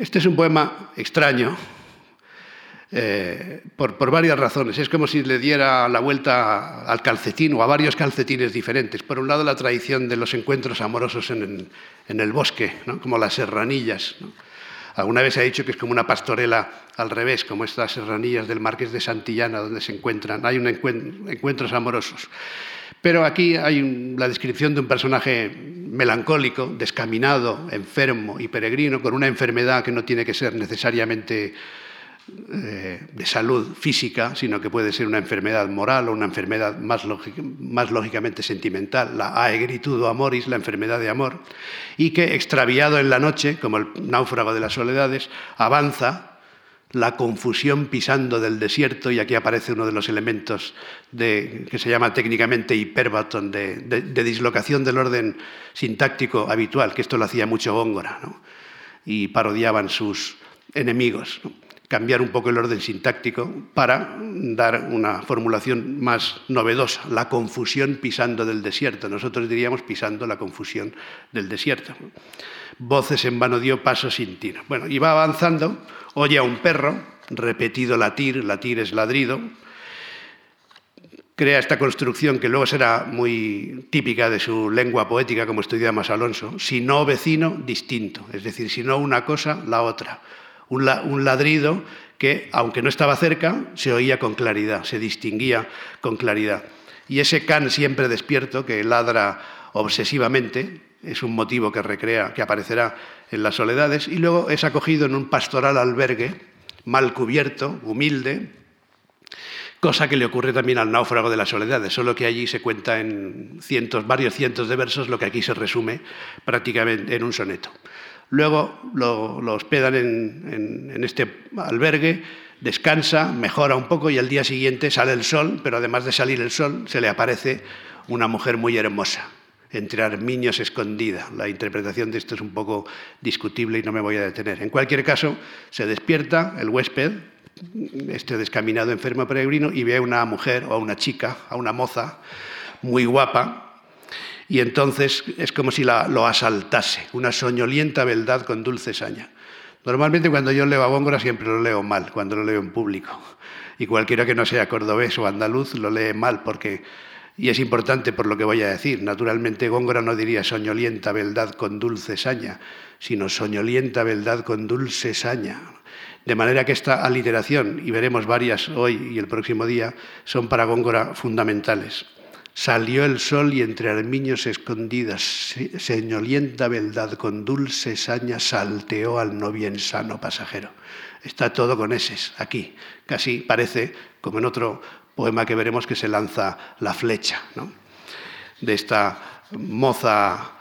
Este es un poema extraño, eh, por, varias razones. Es como si le diera la vuelta al calcetín o a varios calcetines diferentes. Por un lado, la tradición de los encuentros amorosos en, el bosque, como las serranillas. Alguna vez se ha dicho que es como una pastorela al revés, como estas serranillas del Marqués de Santillana, donde se encuentran, hay un encuentros amorosos. Pero aquí hay la descripción de un personaje melancólico, descaminado, enfermo y peregrino, con una enfermedad que no tiene que ser necesariamente eh, de salud física, sino que puede ser una enfermedad moral o una enfermedad más, más lógicamente sentimental, la aegritudo amoris, la enfermedad de amor, y que extraviado en la noche, como el náufrago de las soledades, avanza la confusión pisando del desierto, y aquí aparece uno de los elementos de, que se llama técnicamente hiperbaton, de, de, dislocación del orden sintáctico habitual, que esto lo hacía mucho Góngora, y parodiaban sus enemigos cambiar un poco el orden sintáctico para dar una formulación más novedosa, la confusión pisando del desierto. Nosotros diríamos pisando la confusión del desierto. Voces en vano dio paso sin tino. Bueno, y va avanzando, oye a un perro, repetido latir, latir es ladrido, crea esta construcción que luego será muy típica de su lengua poética, como estudia Más Alonso, si no vecino, distinto, es decir, si no una cosa, la otra un, ladrido que, aunque no estaba cerca, se oía con claridad, se distinguía con claridad. Y ese can siempre despierto, que ladra obsesivamente, es un motivo que recrea, que aparecerá en las soledades, y luego es acogido en un pastoral albergue, mal cubierto, humilde, cosa que le ocurre también al náufrago de las soledades, solo que allí se cuenta en cientos, varios cientos de versos, lo que aquí se resume prácticamente en un soneto. Luego lo, hospedan en, este albergue, descansa, mejora un poco y al día siguiente sale el sol, pero además de salir el sol, se le aparece una mujer muy hermosa, entre armiños escondida. La interpretación de esto es un poco discutible y no me voy a detener. En cualquier caso, se despierta el huésped, este descaminado enfermo peregrino, y ve a una mujer o a una chica, a una moza muy guapa, y entonces es como si lo asaltase, una soñolienta beldad con dulce saña. Normalmente cuando yo leo a Góngora siempre lo leo mal, cuando lo leo en público. Y cualquiera que no sea cordobés o andaluz lo lee mal porque... Y es importante por lo que voy a decir. Naturalmente Góngora no diría soñolienta beldad con dulce saña, sino soñolienta beldad con dulce saña. De manera que esta aliteración, y veremos varias hoy y el próximo día, son para Góngora fundamentales. Salió el sol y entre armiños escondidas, señolienta beldad con dulce saña salteó al no bien sano pasajero. Está todo con eses aquí. Casi parece, como en otro poema que veremos, que se lanza la flecha de esta moza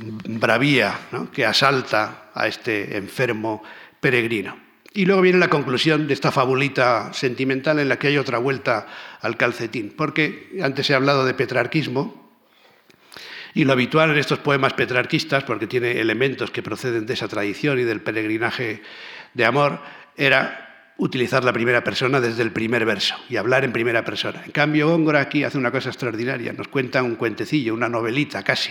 bravía que asalta a este enfermo peregrino. Y luego viene la conclusión de esta fabulita sentimental en la que hay otra vuelta al calcetín, porque antes he hablado de petrarquismo, y lo habitual en estos poemas petrarquistas, porque tiene elementos que proceden de esa tradición y del peregrinaje de amor, era utilizar la primera persona desde el primer verso y hablar en primera persona. En cambio, Góngora aquí hace una cosa extraordinaria, nos cuenta un cuentecillo, una novelita casi,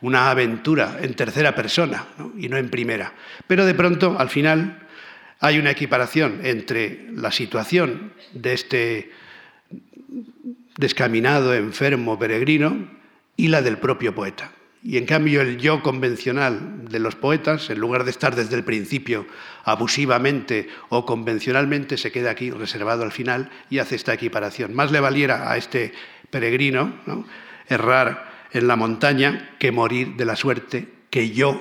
una aventura en tercera persona y no en primera. Pero de pronto, al final, hay una equiparación entre la situación de este descaminado, enfermo, peregrino y la del propio poeta. Y en cambio el yo convencional de los poetas, en lugar de estar desde el principio abusivamente o convencionalmente, se queda aquí reservado al final y hace esta equiparación. Más le valiera a este peregrino errar en la montaña que morir de la suerte que yo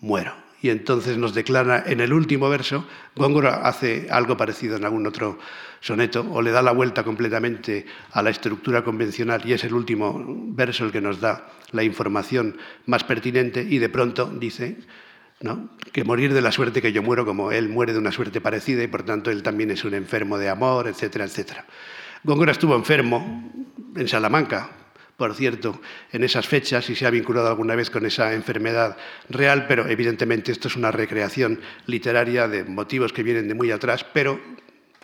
muero. Y entonces nos declara en el último verso, Góngora hace algo parecido en algún otro soneto, o le da la vuelta completamente a la estructura convencional y es el último verso el que nos da la información más pertinente y de pronto dice ¿no? que morir de la suerte que yo muero como él muere de una suerte parecida y por tanto él también es un enfermo de amor, etcétera, etcétera. Góngora estuvo enfermo en Salamanca, por cierto, en esas fechas y se ha vinculado alguna vez con esa enfermedad real, pero evidentemente esto es una recreación literaria de motivos que vienen de muy atrás, pero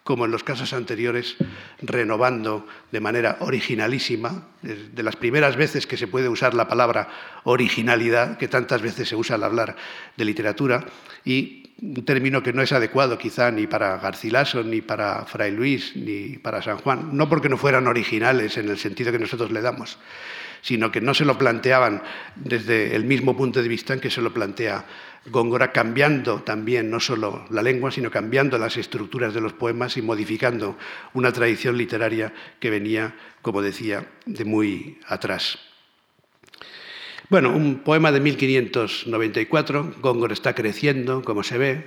como en los casos anteriores, renovando de manera originalísima, de las primeras veces que se puede usar la palabra originalidad, que tantas veces se usa al hablar de literatura, y un término que no es adecuado quizá ni para Garcilaso, ni para Fray Luis, ni para San Juan, no porque no fueran originales en el sentido que nosotros le damos, sino que no se lo planteaban desde el mismo punto de vista en que se lo plantea Góngora, cambiando también no solo la lengua, sino cambiando las estructuras de los poemas y modificando una tradición literaria que venía, como decía, de muy atrás. Bueno, un poema de 1594, Góngora está creciendo, como se ve,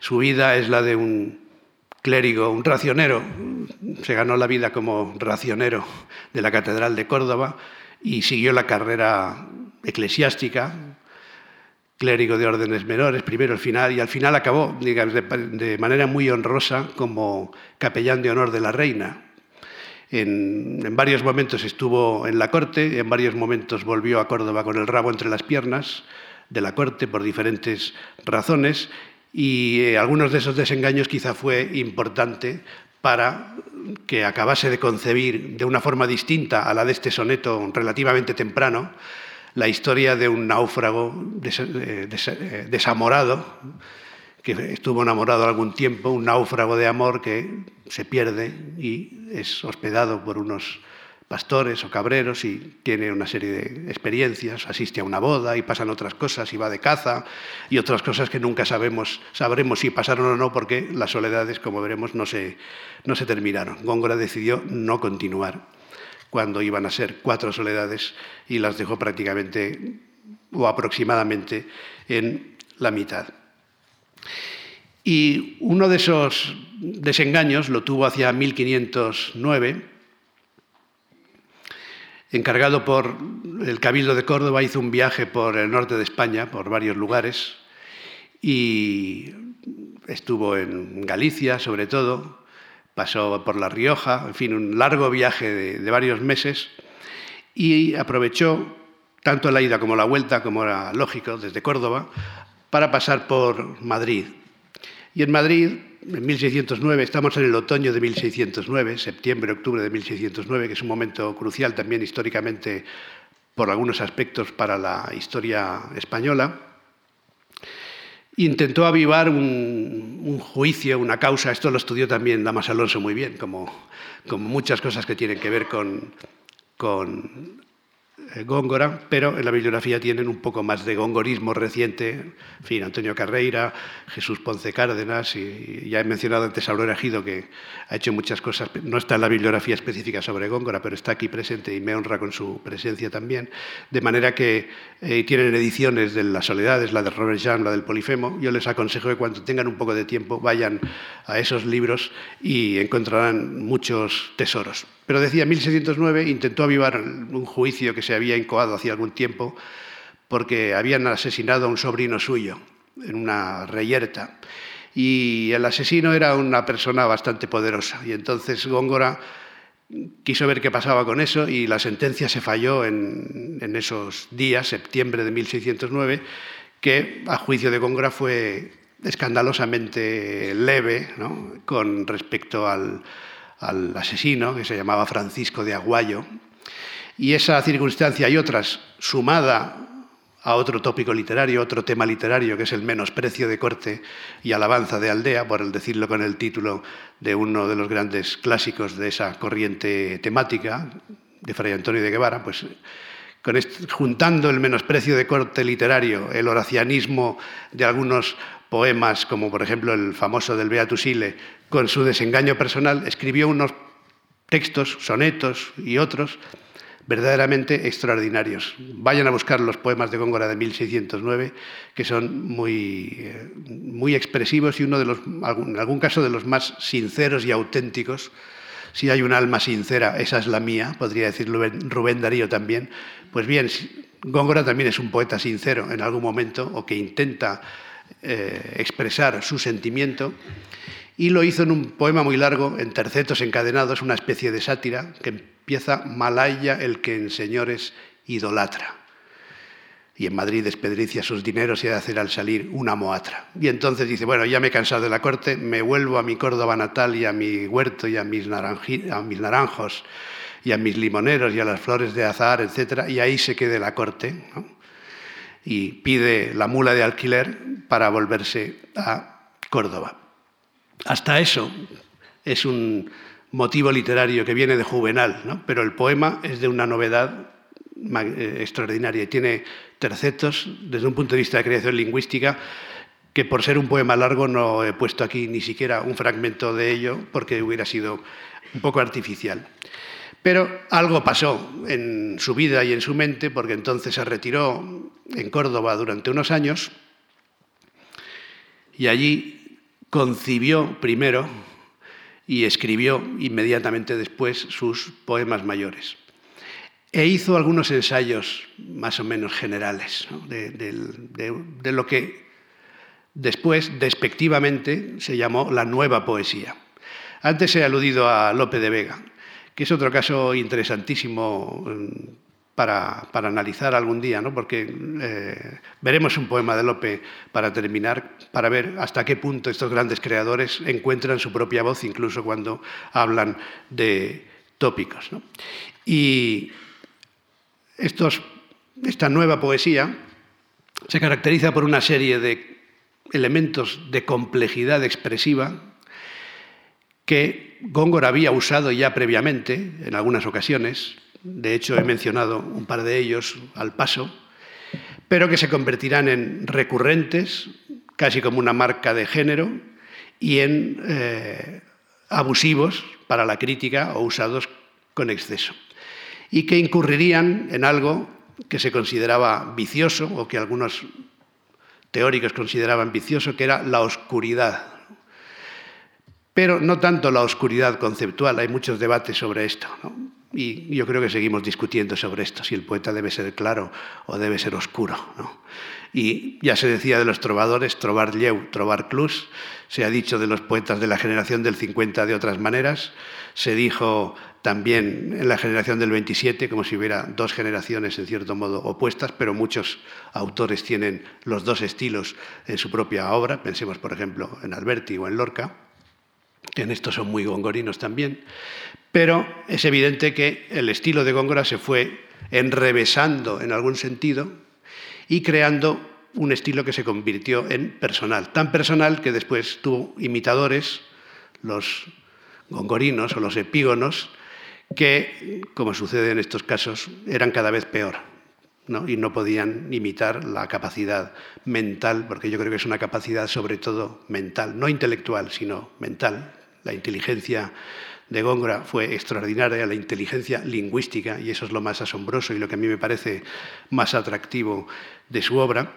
su vida es la de un clérigo, un racionero, se ganó la vida como racionero de la Catedral de Córdoba y siguió la carrera eclesiástica, clérigo de órdenes menores, primero al final, y al final acabó de, manera muy honrosa como capellán de honor de la reina. En, varios momentos estuvo en la corte, en varios momentos volvió a Córdoba con el rabo entre las piernas de la corte por diferentes razones, y eh, algunos de esos desengaños quizá fue importante para que acabase de concebir de una forma distinta a la de este soneto relativamente temprano, la historia de un náufrago eh, eh, desamorado, que estuvo enamorado algún tiempo, un náufrago de amor que se pierde y es hospedado por unos pastores o cabreros y tiene una serie de experiencias, asiste a una boda y pasan otras cosas y va de caza y otras cosas que nunca sabemos, sabremos si pasaron o no porque las soledades, como veremos, no se, no se terminaron. Góngora decidió no continuar cuando iban a ser cuatro soledades y las dejó prácticamente o aproximadamente en la mitad. Y uno de esos desengaños lo tuvo hacia 1509, encargado por el Cabildo de Córdoba, hizo un viaje por el norte de España, por varios lugares, y estuvo en Galicia sobre todo, pasó por La Rioja, en fin, un largo viaje de, varios meses y aprovechó tanto la ida como la vuelta, como era lógico, desde Córdoba, para pasar por Madrid. Y en Madrid, en 1609, estamos en el otoño de 1609, septiembre, octubre de 1609, que es un momento crucial también históricamente por algunos aspectos para la historia española, intentó avivar un, juicio, una causa, esto lo estudió también Damas Alonso muy bien, como, como muchas cosas que tienen que ver con, con Góngora, pero en la bibliografía tienen un poco más de gongorismo reciente, en fin, Antonio Carreira, Jesús Ponce Cárdenas, y ya he mencionado antes a Aurora Gido, que ha hecho muchas cosas, no está en la bibliografía específica sobre Góngora, pero está aquí presente y me honra con su presencia también, de manera que eh, tienen ediciones de Las Soledades, la de Robert Jean, la del Polifemo, yo les aconsejo que cuando tengan un poco de tiempo vayan a esos libros y encontrarán muchos tesoros. Pero decía, en 1609 intentó avivar un juicio que se había incoado hacía algún tiempo porque habían asesinado a un sobrino suyo en una reyerta. Y el asesino era una persona bastante poderosa. Y entonces Góngora quiso ver qué pasaba con eso y la sentencia se falló en, esos días, septiembre de 1609, que a juicio de Góngora fue escandalosamente leve con respecto al, al asesino, que se llamaba Francisco de Aguayo. Y esa circunstancia y otras, sumada a otro tópico literario, otro tema literario, que es el menosprecio de corte y alabanza de aldea, por decirlo con el título de uno de los grandes clásicos de esa corriente temática, de Fray Antonio de Guevara, pues juntando el menosprecio de corte literario, el oracianismo de algunos poemas, como por ejemplo el famoso del Beatus Ile, con su desengaño personal, escribió unos textos, sonetos y otros, verdaderamente extraordinarios. Vayan a buscar los poemas de Góngora de 1609, que son muy, eh, muy expresivos y uno de los, en algún caso de los más sinceros y auténticos. Si hay un alma sincera, esa es la mía, podría decir Rubén Darío también. Pues bien, Góngora también es un poeta sincero en algún momento o que intenta eh, expresar su sentimiento y lo hizo en un poema muy largo, en tercetos encadenados, una especie de sátira que empieza Malaya el que en señores idolatra. Y en Madrid despedricia sus dineros y ha de hacer al salir una moatra. Y entonces dice, bueno, ya me he cansado de la corte, me vuelvo a mi Córdoba natal y a mi huerto y a mis, a mis naranjos y a mis limoneros y a las flores de azahar, etc. Y ahí se quede la corte. Y pide la mula de alquiler para volverse a Córdoba. Hasta eso es un motivo literario que viene de Juvenal, pero el poema es de una novedad eh, extraordinaria y tiene tercetos desde un punto de vista de creación lingüística que por ser un poema largo no he puesto aquí ni siquiera un fragmento de ello porque hubiera sido un poco artificial. Pero algo pasó en su vida y en su mente, porque entonces se retiró en Córdoba durante unos años y allí concibió primero y escribió inmediatamente después sus poemas mayores. E hizo algunos ensayos más o menos generales de, lo que después, despectivamente, se llamó la nueva poesía. Antes he aludido a Lope de Vega que es otro caso interesantísimo para, analizar algún día, ¿no? porque eh, veremos un poema de Lope para terminar, para ver hasta qué punto estos grandes creadores encuentran su propia voz, incluso cuando hablan de tópicos. Y esta nueva poesía se caracteriza por una serie de elementos de complejidad expresiva que Góngora había usado ya previamente en algunas ocasiones, de hecho he mencionado un par de ellos al paso, pero que se convertirán en recurrentes, casi como una marca de género, y en eh, abusivos para la crítica o usados con exceso, y que incurrirían en algo que se consideraba vicioso o que algunos teóricos consideraban vicioso, que era la oscuridad pero no tanto la oscuridad conceptual, hay muchos debates sobre esto. Y yo creo que seguimos discutiendo sobre esto, si el poeta debe ser claro o debe ser oscuro. Y ya se decía de los trovadores, trobar lleu, trobar clus, se ha dicho de los poetas de la generación del 50 de otras maneras, se dijo también en la generación del 27, como si hubiera dos generaciones en cierto modo opuestas, pero muchos autores tienen los dos estilos en su propia obra, pensemos por ejemplo en Alberti o en Lorca en esto son muy gongorinos también, pero es evidente que el estilo de Góngora se fue enrevesando en algún sentido y creando un estilo que se convirtió en personal, tan personal que después tuvo imitadores, los gongorinos o los epígonos, que, como sucede en estos casos, eran cada vez peor y no podían imitar la capacidad mental, porque yo creo que es una capacidad sobre todo mental, no intelectual, sino mental. La inteligencia de Góngora fue extraordinaria, la inteligencia lingüística, y eso es lo más asombroso y lo que a mí me parece más atractivo de su obra.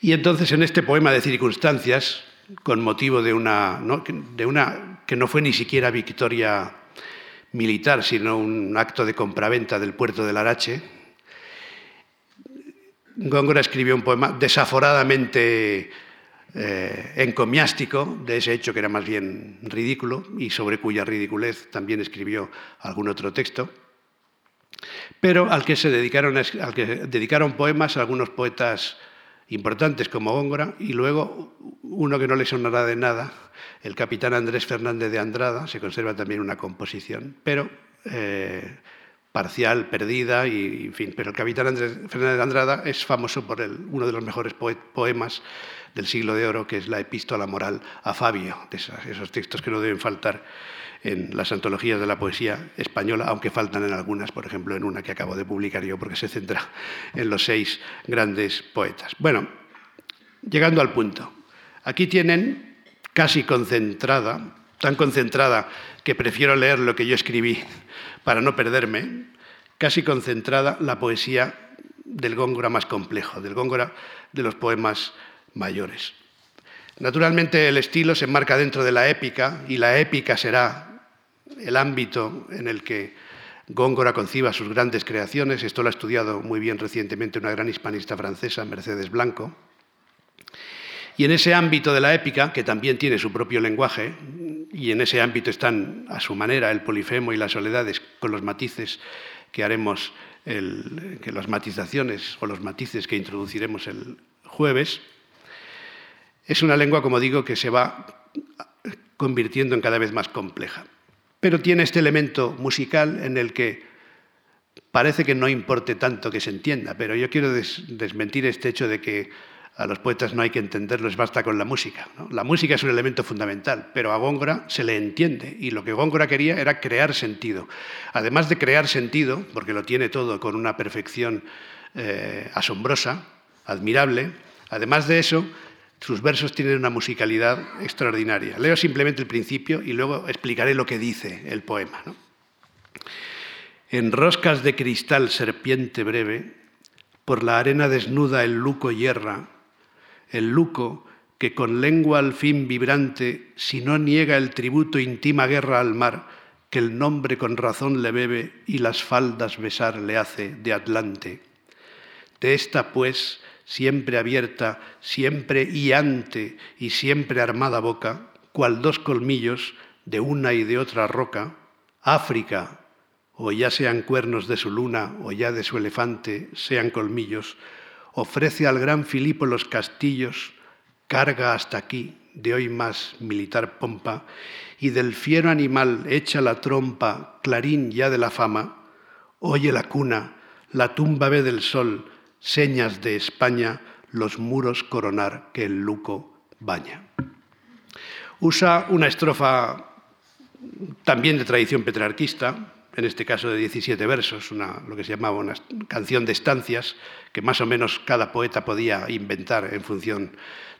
Y entonces en este poema de circunstancias, con motivo de una, de una que no fue ni siquiera victoria militar, sino un acto de compraventa del puerto de Larache, Góngora escribió un poema desaforadamente eh, encomiástico de ese hecho que era más bien ridículo y sobre cuya ridiculez también escribió algún otro texto, pero al que se dedicaron, que dedicaron poemas algunos poetas importantes como Góngora y luego uno que no le sonará de nada, el capitán Andrés Fernández de Andrada, se conserva también una composición, pero eh, parcial, perdida, y, en fin. Pero el capitán Andrés Fernández de Andrada es famoso por uno de los mejores poemas del siglo de oro, que es la epístola moral a Fabio, de esos, textos que no deben faltar en las antologías de la poesía española, aunque faltan en algunas, por ejemplo, en una que acabo de publicar yo, porque se centra en los seis grandes poetas. Bueno, llegando al punto. Aquí tienen casi concentrada, tan concentrada que prefiero leer lo que yo escribí para no perderme, casi concentrada la poesía del Góngora más complejo, del Góngora de los poemas mayores. Naturalmente el estilo se enmarca dentro de la épica y la épica será el ámbito en el que Góngora conciba sus grandes creaciones. Esto lo ha estudiado muy bien recientemente una gran hispanista francesa, Mercedes Blanco. Y en ese ámbito de la épica, que también tiene su propio lenguaje, y en ese ámbito están a su manera el polifemo y las soledades con los matices que haremos, que las matizaciones o los matices que introduciremos el jueves, es una lengua, como digo, que se va convirtiendo en cada vez más compleja. Pero tiene este elemento musical en el que parece que no importe tanto que se entienda, pero yo quiero desmentir este hecho de que a los poetas no hay que entenderlos, basta con la música. La música es un elemento fundamental, pero a Góngora se le entiende y lo que Góngora quería era crear sentido. Además de crear sentido, porque lo tiene todo con una perfección eh, asombrosa, admirable, además de eso, sus versos tienen una musicalidad extraordinaria. Leo simplemente el principio y luego explicaré lo que dice el poema. En roscas de cristal serpiente breve, por la arena desnuda el luco hierra, el luco que con lengua al fin vibrante, si no niega el tributo, intima guerra al mar, que el nombre con razón le bebe y las faldas besar le hace de Atlante. De esta, pues, siempre abierta, siempre hiante y siempre armada boca, cual dos colmillos de una y de otra roca, África, o ya sean cuernos de su luna o ya de su elefante, sean colmillos, ofrece al gran Filipo los castillos, carga hasta aquí, de hoy más militar pompa, y del fiero animal echa la trompa, clarín ya de la fama, oye la cuna, la tumba ve del sol, señas de España, los muros coronar que el luco baña. Usa una estrofa también de tradición petrarquista, en este caso de 17 versos, lo que se llamaba una canción de estancias, que más o menos cada poeta podía inventar en función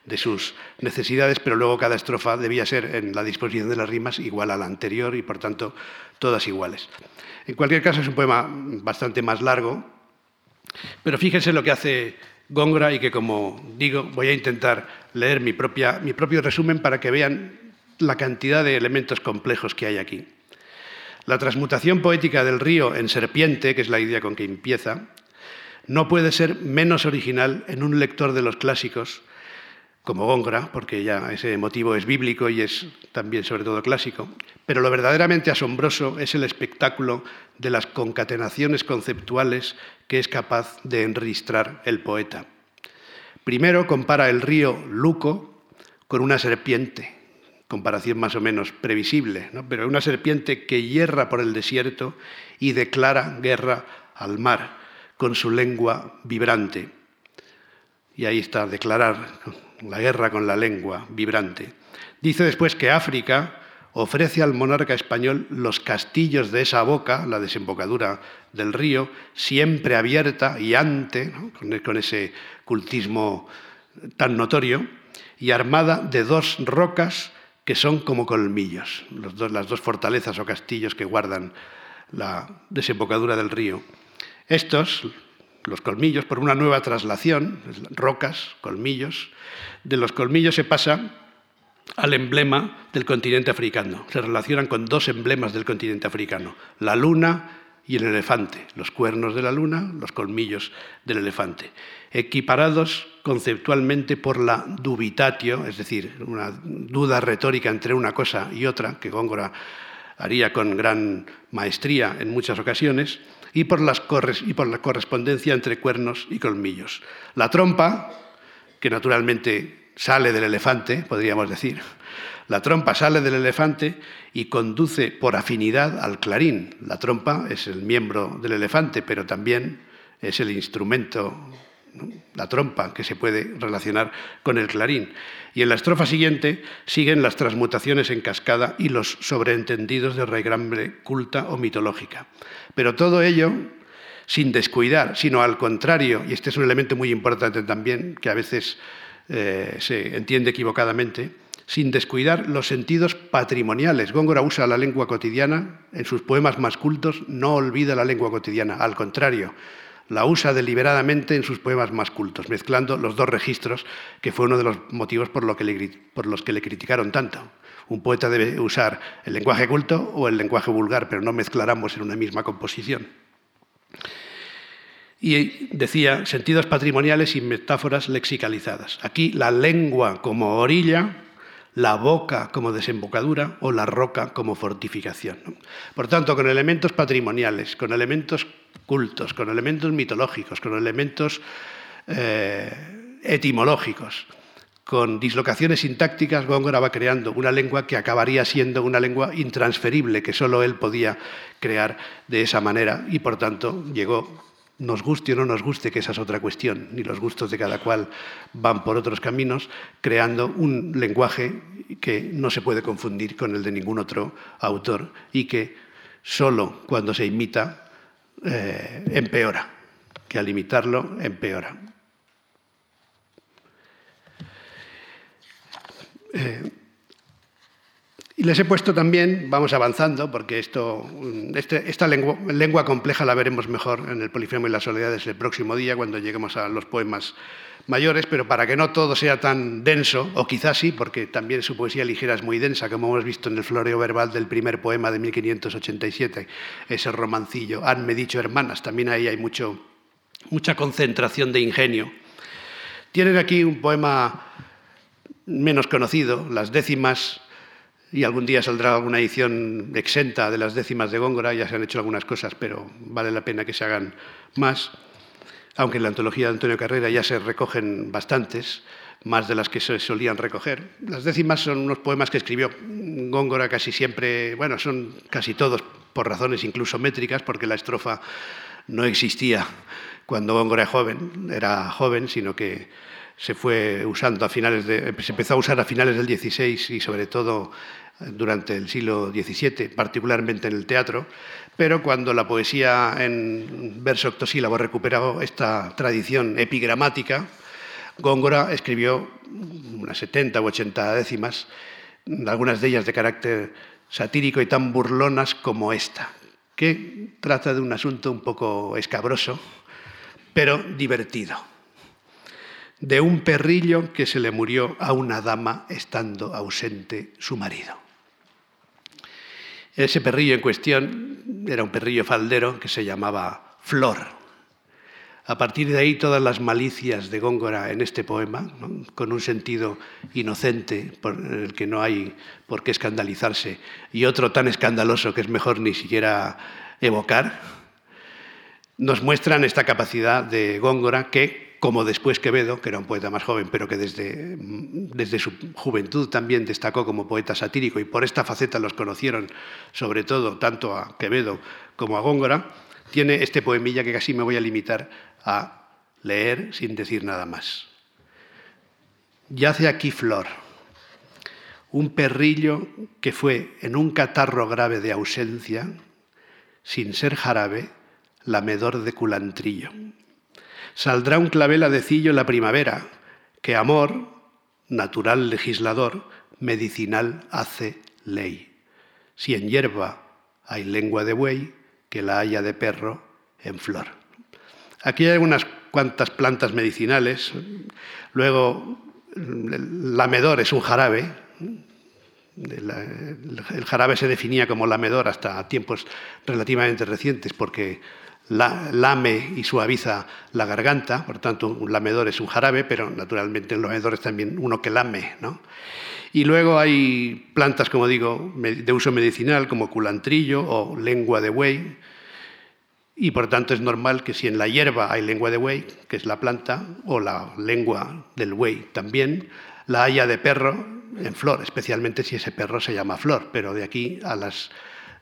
de sus necesidades, pero luego cada estrofa debía ser en la disposición de las rimas igual a la anterior y por tanto todas iguales. En cualquier caso es un poema bastante más largo, pero fíjense lo que hace Góngora y que como digo voy a intentar leer mi, propio resumen para que vean la cantidad de elementos complejos que hay aquí. La transmutación poética del río en serpiente, que es la idea con que empieza, no puede ser menos original en un lector de los clásicos como Góngora, porque ya ese motivo es bíblico y es también sobre todo clásico, pero lo verdaderamente asombroso es el espectáculo de las concatenaciones conceptuales que es capaz de enregistrar el poeta. Primero compara el río Luco con una serpiente, comparación más o menos previsible, pero una serpiente que hierra por el desierto y declara guerra al mar con su lengua vibrante. Y ahí está, declarar la guerra con la lengua vibrante. Dice después que África ofrece al monarca español los castillos de esa boca, la desembocadura del río, siempre abierta y ante, con ese cultismo tan notorio, y armada de dos rocas que son como colmillos, las dos fortalezas o castillos que guardan la desembocadura del río. Estos, los colmillos, por una nueva traslación, rocas, colmillos, de los colmillos se pasa al emblema del continente africano. Se relacionan con dos emblemas del continente africano, la luna y el elefante, los cuernos de la luna, los colmillos del elefante, equiparados conceptualmente por la dubitatio, es decir, una duda retórica entre una cosa y otra, que Góngora haría con gran maestría en muchas ocasiones, y por, las y por la correspondencia entre cuernos y colmillos. La trompa, que naturalmente sale del elefante, podríamos decir, la trompa sale del elefante y conduce por afinidad al clarín. La trompa es el miembro del elefante, pero también es el instrumento la trompa, que se puede relacionar con el clarín. Y en la estrofa siguiente siguen las transmutaciones en cascada y los sobreentendidos de raigambre culta o mitológica. Pero todo ello sin descuidar, sino al contrario, y este es un elemento muy importante también, que a veces eh, se entiende equivocadamente, sin descuidar los sentidos patrimoniales. Góngora usa la lengua cotidiana, en sus poemas más cultos no olvida la lengua cotidiana, al contrario, la usa deliberadamente en sus poemas más cultos, mezclando los dos registros, que fue uno de los motivos por, los que le criticaron tanto. Un poeta debe usar el lenguaje culto o el lenguaje vulgar, pero no mezclar ambos en una misma composición. Y decía sentidos patrimoniales y metáforas lexicalizadas. Aquí la lengua como orilla la boca como desembocadura o la roca como fortificación. Por tanto, con elementos patrimoniales, con elementos cultos, con elementos mitológicos, con elementos eh, etimológicos, con dislocaciones sintácticas, Góngora va creando una lengua que acabaría siendo una lengua intransferible, que solo él podía crear de esa manera y por tanto llegó nos guste o no nos guste, que esa es otra cuestión, ni los gustos de cada cual van por otros caminos, creando un lenguaje que no se puede confundir con el de ningún otro autor y que solo cuando se imita eh, empeora, que al imitarlo empeora. Eh, y les he puesto también, vamos avanzando, porque esto, este, esta lengua, lengua, compleja la veremos mejor en el Polifemo y las Soledades el próximo día, cuando lleguemos a los poemas mayores, pero para que no todo sea tan denso, o quizás sí, porque también su poesía ligera es muy densa, como hemos visto en el floreo verbal del primer poema de 1587, ese romancillo, Hanme dicho hermanas, también ahí hay mucho, mucha concentración de ingenio. Tienen aquí un poema menos conocido, Las décimas y algún día saldrá alguna edición exenta de las décimas de Góngora, ya se han hecho algunas cosas, pero vale la pena que se hagan más, aunque en la antología de Antonio Carrera ya se recogen bastantes, más de las que se solían recoger. Las décimas son unos poemas que escribió Góngora casi siempre, bueno, son casi todos por razones incluso métricas, porque la estrofa no existía cuando Góngora era joven, era joven, sino que se fue usando a finales de, se empezó a usar a finales del XVI y sobre todo durante el siglo XVII, particularmente en el teatro, pero cuando la poesía en verso octosílabo recuperó esta tradición epigramática, Góngora escribió unas 70 u 80 décimas, algunas de ellas de carácter satírico y tan burlonas como esta, que trata de un asunto un poco escabroso, pero divertido de un perrillo que se le murió a una dama estando ausente su marido. Ese perrillo en cuestión era un perrillo faldero que se llamaba Flor. A partir de ahí todas las malicias de Góngora en este poema, con un sentido inocente por el que no hay por qué escandalizarse, y otro tan escandaloso que es mejor ni siquiera evocar, nos muestran esta capacidad de Góngora que como después Quevedo, que era un poeta más joven, pero que desde, desde, su juventud también destacó como poeta satírico y por esta faceta los conocieron sobre todo tanto a Quevedo como a Góngora, tiene este poemilla que casi me voy a limitar a leer sin decir nada más. Yace aquí flor, un perrillo que fue en un catarro grave de ausencia, sin ser jarabe, lamedor de culantrillo Saldrá un clavel a decillo en la primavera, que amor, natural legislador, medicinal hace ley. Si en hierba hay lengua de buey, que la haya de perro en flor. Aquí hay unas cuantas plantas medicinales. Luego, el lamedor es un jarabe. El jarabe se definía como lamedor hasta tiempos relativamente recientes porque lame y suaviza la garganta, por tanto un lamedor es un jarabe, pero naturalmente el lamedor es también uno que lame. ¿no? Y luego hay plantas, como digo, de uso medicinal, como culantrillo o lengua de buey, y por tanto es normal que si en la hierba hay lengua de buey, que es la planta, o la lengua del buey también, la haya de perro en flor, especialmente si ese perro se llama flor, pero de aquí a las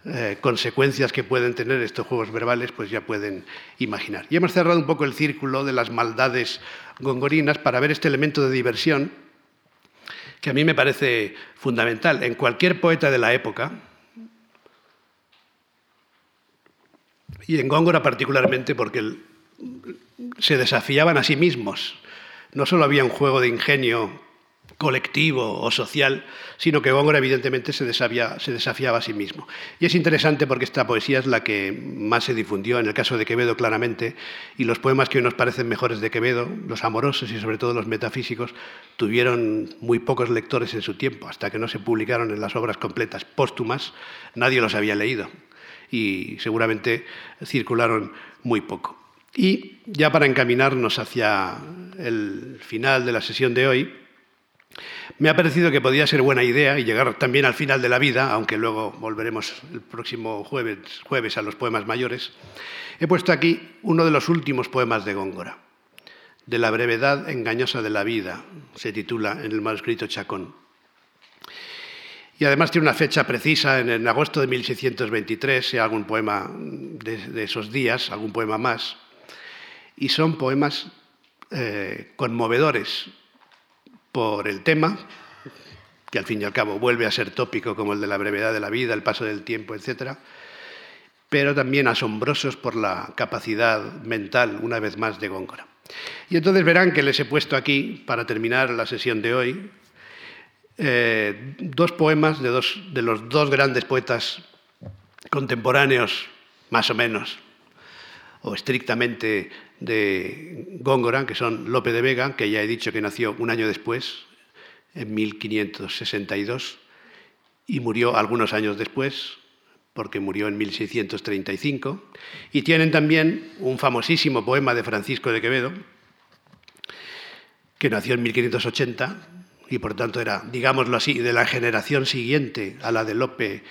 eh, consecuencias que pueden tener estos juegos verbales, pues ya pueden imaginar. Y hemos cerrado un poco el círculo de las maldades gongorinas para ver este elemento de diversión que a mí me parece fundamental. En cualquier poeta de la época, y en Góngora particularmente porque se desafiaban a sí mismos. No solo había un juego de ingenio colectivo o social, sino que Góngora evidentemente se se desafiaba a sí mismo. Y es interesante porque esta poesía es la que más se difundió, en el caso de Quevedo claramente, y los poemas que hoy nos parecen mejores de Quevedo, los amorosos y sobre todo los metafísicos, tuvieron muy pocos lectores en su tiempo, hasta que no se publicaron en las obras completas póstumas, nadie los había leído y seguramente circularon muy poco. Y ya para encaminarnos hacia el final de la sesión de hoy, me ha parecido que podía ser buena idea y llegar también al final de la vida, aunque luego volveremos el próximo jueves, a los poemas mayores. He puesto aquí uno de los últimos poemas de Góngora, de la brevedad engañosa de la vida, se titula en el manuscrito Chacón. Y además tiene una fecha precisa, en, agosto de 1623, si algún poema de, esos días, algún poema más. Y son poemas eh, conmovedores, por el tema, que al fin y al cabo vuelve a ser tópico como el de la brevedad de la vida, el paso del tiempo, etc., pero también asombrosos por la capacidad mental, una vez más, de Góngora. Y entonces verán que les he puesto aquí, para terminar la sesión de hoy, eh, dos poemas de, dos, de los dos grandes poetas contemporáneos, más o menos, o estrictamente de Góngora, que son Lope de Vega, que ya he dicho que nació un año después, en 1562, y murió algunos años después, porque murió en 1635. Y tienen también un famosísimo poema de Francisco de Quevedo, que nació en 1580 y por tanto era, digámoslo así, de la generación siguiente a la de Lope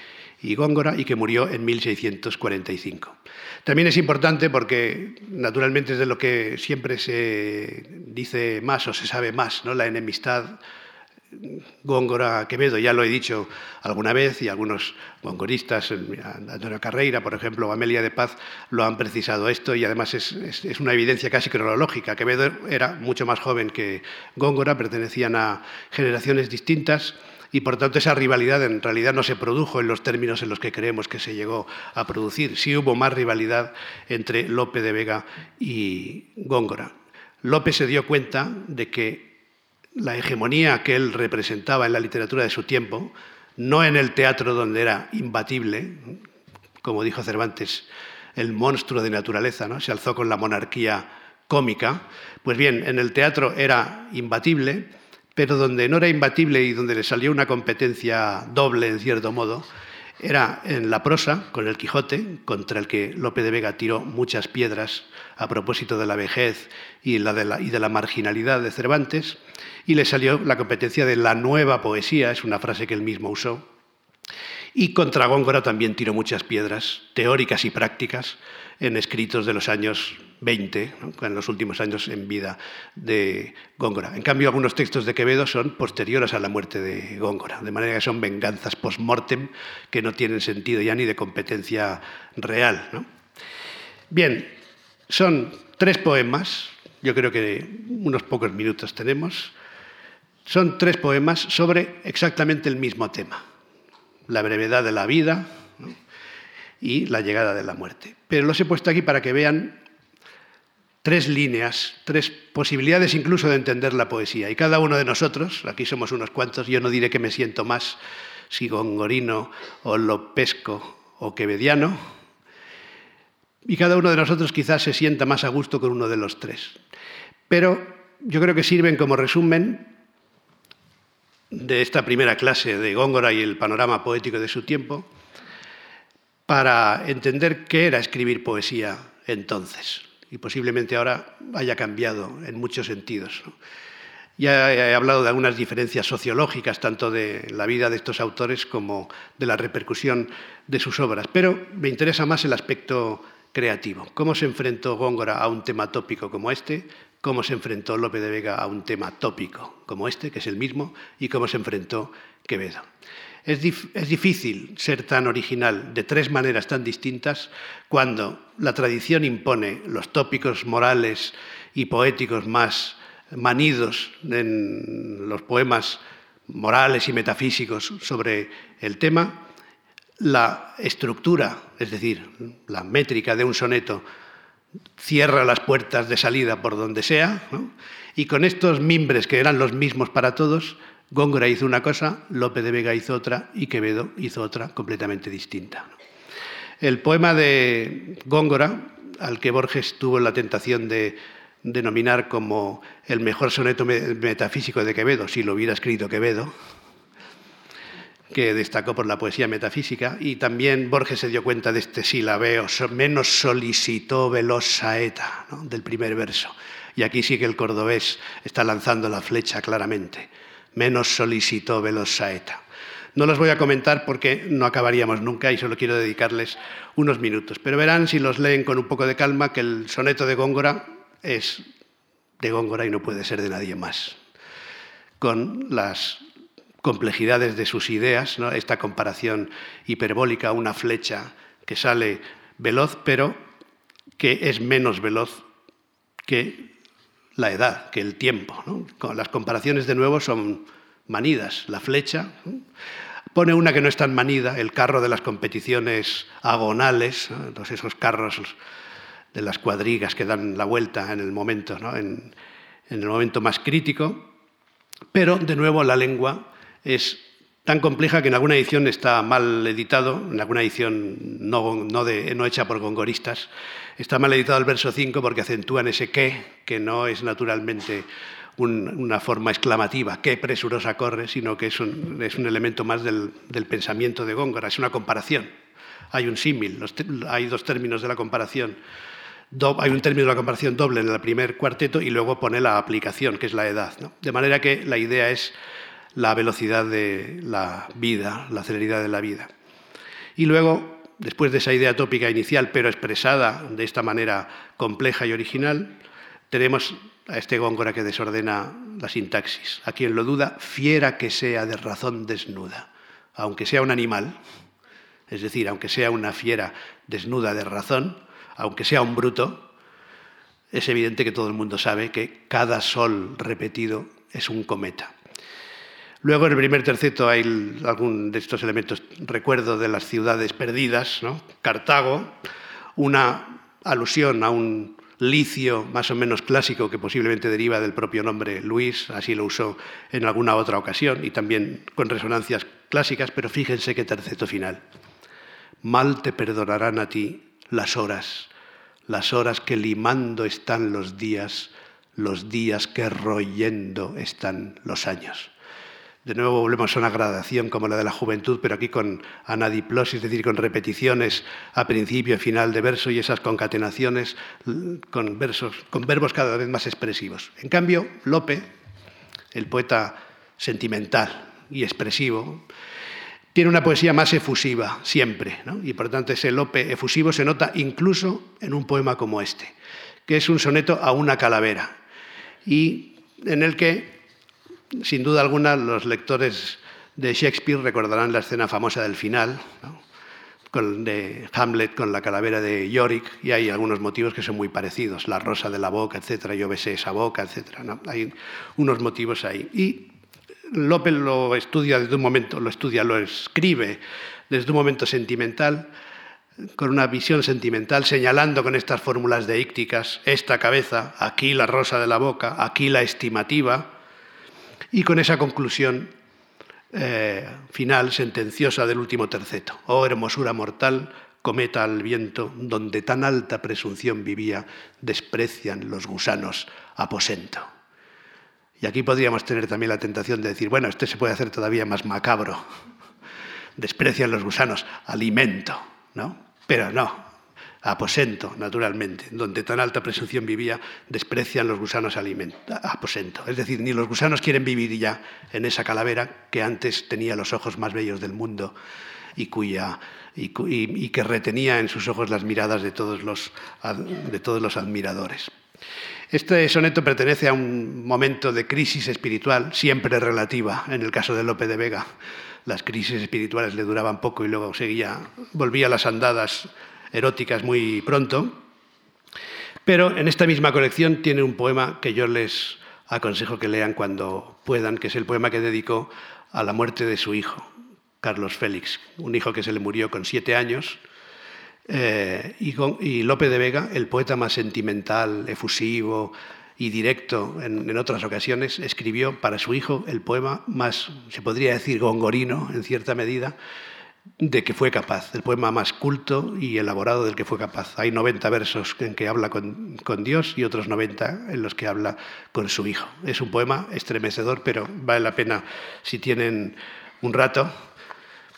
y Góngora y que murió en 1645. También es importante porque, naturalmente, es de lo que siempre se dice más o se sabe más, ¿no? la enemistad Góngora-Quevedo, ya lo he dicho alguna vez, y algunos gongoristas, Antonio Carreira, por ejemplo, o Amelia de Paz, lo han precisado esto, y además es, es, una evidencia casi cronológica. Quevedo era mucho más joven que Góngora, pertenecían a generaciones distintas, y por tanto esa rivalidad en realidad no se produjo en los términos en los que creemos que se llegó a producir. Sí hubo más rivalidad entre Lope de Vega y Góngora. Lope se dio cuenta de que la hegemonía que él representaba en la literatura de su tiempo, no en el teatro donde era imbatible, como dijo Cervantes, el monstruo de naturaleza, ¿no? se alzó con la monarquía cómica, pues bien, en el teatro era imbatible, pero donde no era imbatible y donde le salió una competencia doble, en cierto modo, era en la prosa, con el Quijote, contra el que Lope de Vega tiró muchas piedras a propósito de la vejez y, de, la, marginalidad de Cervantes, y le salió la competencia de la nueva poesía, es una frase que él mismo usó, y contra Góngora también tiró muchas piedras teóricas y prácticas en escritos de los años 20, en los últimos años en vida de Góngora. En cambio, algunos textos de Quevedo son posteriores a la muerte de Góngora, de manera que son venganzas post-mortem que no tienen sentido ya ni de competencia real. Bien, son tres poemas, yo creo que unos pocos minutos tenemos, son tres poemas sobre exactamente el mismo tema, la brevedad de la vida y la llegada de la muerte. Pero los he puesto aquí para que vean tres líneas, tres posibilidades incluso de entender la poesía. Y cada uno de nosotros, aquí somos unos cuantos, yo no diré que me siento más si gongorino o lopesco o quevediano, y cada uno de nosotros quizás se sienta más a gusto con uno de los tres. Pero yo creo que sirven como resumen de esta primera clase de Góngora y el panorama poético de su tiempo para entender qué era escribir poesía entonces y posiblemente ahora haya cambiado en muchos sentidos. Ya he hablado de algunas diferencias sociológicas, tanto de la vida de estos autores como de la repercusión de sus obras, pero me interesa más el aspecto creativo. ¿Cómo se enfrentó Góngora a un tema tópico como este? ¿Cómo se enfrentó Lope de Vega a un tema tópico como este, que es el mismo? ¿Y cómo se enfrentó Quevedo? Es, difícil ser tan original de tres maneras tan distintas cuando la tradición impone los tópicos morales y poéticos más manidos en los poemas morales y metafísicos sobre el tema, la estructura, es decir, la métrica de un soneto cierra las puertas de salida por donde sea, y con estos mimbres que eran los mismos para todos, Góngora hizo una cosa, Lope de Vega hizo otra y Quevedo hizo otra completamente distinta. El poema de Góngora, al que Borges tuvo la tentación de denominar como el mejor soneto metafísico de Quevedo, si lo hubiera escrito Quevedo, que destacó por la poesía metafísica, y también Borges se dio cuenta de este silabeo, menos solicitó veloz saeta, del primer verso. Y aquí sí que el cordobés está lanzando la flecha claramente. Menos solicitó veloz saeta. No los voy a comentar porque no acabaríamos nunca y solo quiero dedicarles unos minutos. Pero verán, si los leen con un poco de calma, que el soneto de Góngora es de Góngora y no puede ser de nadie más. Con las complejidades de sus ideas, esta comparación hiperbólica, una flecha que sale veloz, pero que es menos veloz que la edad, que el tiempo. Las comparaciones de nuevo son manidas. La flecha pone una que no es tan manida, el carro de las competiciones agonales, esos carros de las cuadrigas que dan la vuelta en el momento, en el momento más crítico, pero de nuevo la lengua es tan compleja que en alguna edición está mal editado, en alguna edición no, no, hecha por gongoristas, está mal editado el verso 5 porque acentúan ese qué, que no es naturalmente una forma exclamativa, qué presurosa corre, sino que es un, es un elemento más del, del, pensamiento de Góngora, es una comparación. Hay un símil, hay dos términos de la comparación. hay un término de la comparación doble en el primer cuarteto y luego pone la aplicación, que es la edad. De manera que la idea es la velocidad de la vida, la celeridad de la vida. Y luego, después de esa idea tópica inicial, pero expresada de esta manera compleja y original, tenemos a este Góngora que desordena la sintaxis. A quien lo duda, fiera que sea de razón desnuda, aunque sea un animal, es decir, aunque sea una fiera desnuda de razón, aunque sea un bruto, es evidente que todo el mundo sabe que cada sol repetido es un cometa. Luego en el primer terceto hay algún de estos elementos, recuerdo de las ciudades perdidas, Cartago, una alusión a un licio más o menos clásico que posiblemente deriva del propio nombre Luis, así lo usó en alguna otra ocasión y también con resonancias clásicas, pero fíjense qué terceto final. Mal te perdonarán a ti las horas, las horas que limando están los días, los días que royendo están los años. De nuevo volvemos a una gradación como la de la juventud, pero aquí con anadiplosis, es decir, con repeticiones a principio y final de verso y esas concatenaciones con, versos, con verbos cada vez más expresivos. En cambio, Lope, el poeta sentimental y expresivo, tiene una poesía más efusiva siempre, y por tanto ese Lope efusivo se nota incluso en un poema como este, que es un soneto a una calavera, y en el que sin duda alguna, los lectores de Shakespeare recordarán la escena famosa del final, de Hamlet con la calavera de Yorick, y hay algunos motivos que son muy parecidos, la rosa de la boca, etcétera, yo besé esa boca, etcétera. Hay unos motivos ahí. Y López lo estudia desde un momento, lo estudia, lo escribe desde un momento sentimental, con una visión sentimental, señalando con estas fórmulas deícticas esta cabeza, aquí la rosa de la boca, aquí la estimativa, y con esa conclusión eh, final, sentenciosa del último terceto. Oh hermosura mortal, cometa al viento, donde tan alta presunción vivía, desprecian los gusanos aposento. Y aquí podríamos tener también la tentación de decir, bueno, este se puede hacer todavía más macabro. Desprecian los gusanos alimento, ¿no? Pero no, aposento, naturalmente, donde tan alta presunción vivía, desprecian los gusanos alimento, aposento. Es decir, ni los gusanos quieren vivir ya en esa calavera que antes tenía los ojos más bellos del mundo y, cuya, y, que retenía en sus ojos las miradas de todos los, de todos los admiradores. Este soneto pertenece a un momento de crisis espiritual, siempre relativa, en el caso de Lope de Vega. Las crisis espirituales le duraban poco y luego seguía, volvía a las andadas eróticas muy pronto, pero en esta misma colección tiene un poema que yo les aconsejo que lean cuando puedan, que es el poema que dedicó a la muerte de su hijo, Carlos Félix, un hijo que se le murió con siete años Eh, y, Lope de Vega, el poeta más sentimental, efusivo y directo en, otras ocasiones, escribió para su hijo el poema más, se podría decir, gongorino en cierta medida, de que fue capaz, el poema más culto y elaborado del que fue capaz. Hay 90 versos en que habla con, Dios y otros 90 en los que habla con su hijo. Es un poema estremecedor, pero vale la pena si tienen un rato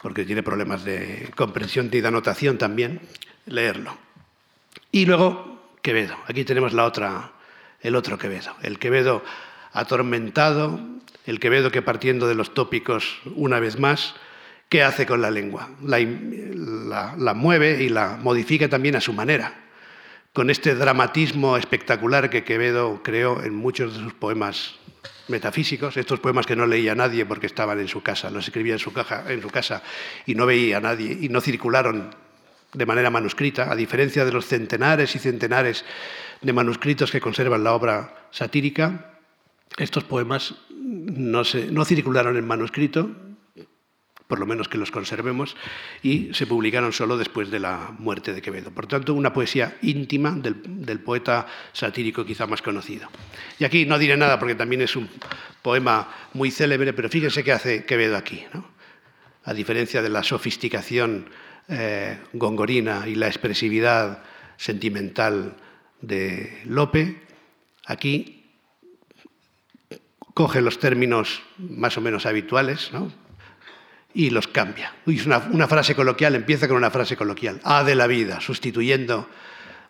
porque tiene problemas de comprensión y de anotación también, leerlo. Y luego Quevedo. Aquí tenemos la otra, el otro Quevedo. El Quevedo atormentado, el Quevedo que partiendo de los tópicos una vez más, ¿qué hace con la lengua? La, mueve y la modifica también a su manera, con este dramatismo espectacular que Quevedo creó en muchos de sus poemas metafísicos, estos poemas que no leía nadie porque estaban en su casa, los escribía en su, caja, en su casa y no veía a nadie y no circularon de manera manuscrita, a diferencia de los centenares y centenares de manuscritos que conservan la obra satírica, estos poemas no circularon en manuscrito, por lo menos que los conservemos, y se publicaron solo después de la muerte de Quevedo. Por tanto, una poesía íntima del, poeta satírico quizá más conocido. Y aquí no diré nada porque también es un poema muy célebre, pero fíjense qué hace Quevedo aquí. A diferencia de la sofisticación eh, gongorina y la expresividad sentimental de Lope, aquí coge los términos más o menos habituales, ¿no? Y los cambia. Es una, frase coloquial, empieza con una frase coloquial, A de la vida, sustituyendo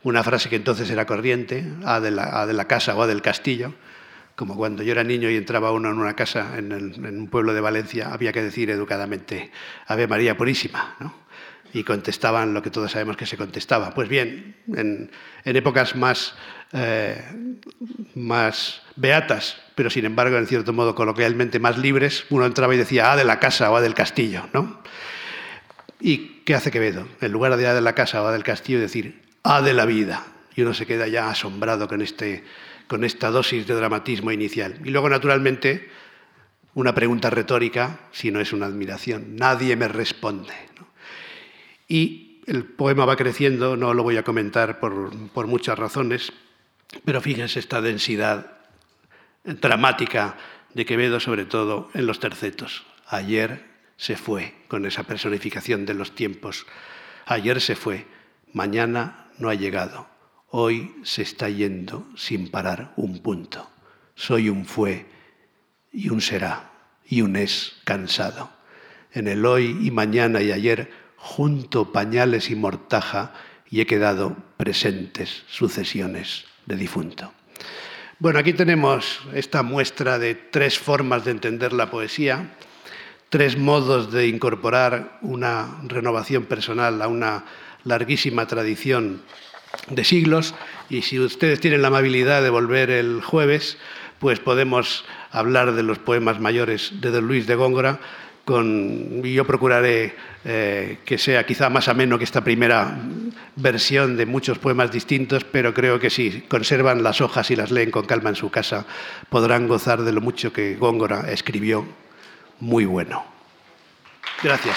una frase que entonces era corriente, A de la, de la casa o A del castillo, como cuando yo era niño y entraba uno en una casa en, un pueblo de Valencia, había que decir educadamente Ave María Purísima, y contestaban lo que todos sabemos que se contestaba. Pues bien, en, épocas más, eh, más beatas, pero sin embargo, en cierto modo, coloquialmente más libres, uno entraba y decía, ah, de la casa o ah, del castillo, ¿no? ¿Y qué hace Quevedo? En lugar de ah de la casa o ah del castillo, decir, ah de la vida. Y uno se queda ya asombrado con, este, con esta dosis de dramatismo inicial. Y luego, naturalmente, una pregunta retórica, si no es una admiración. Nadie me responde. Y el poema va creciendo, no lo voy a comentar por, por muchas razones, pero fíjense esta densidad dramática de Quevedo, sobre todo en los tercetos. Ayer se fue, con esa personificación de los tiempos. Ayer se fue, mañana no ha llegado. Hoy se está yendo sin parar un punto. Soy un fue y un será y un es cansado. En el hoy y mañana y ayer junto pañales y mortaja y he quedado presentes sucesiones de difunto. Bueno, aquí tenemos esta muestra de tres formas de entender la poesía, tres modos de incorporar una renovación personal a una larguísima tradición de siglos. Y si ustedes tienen la amabilidad de volver el jueves, pues podemos hablar de los poemas mayores de Don Luis de Góngora, y yo procuraré eh, que sea quizá más ameno que esta primera versión de muchos poemas distintos, pero creo que si conservan las hojas y las leen con calma en su casa, podrán gozar de lo mucho que Góngora escribió. Muy bueno. Gracias.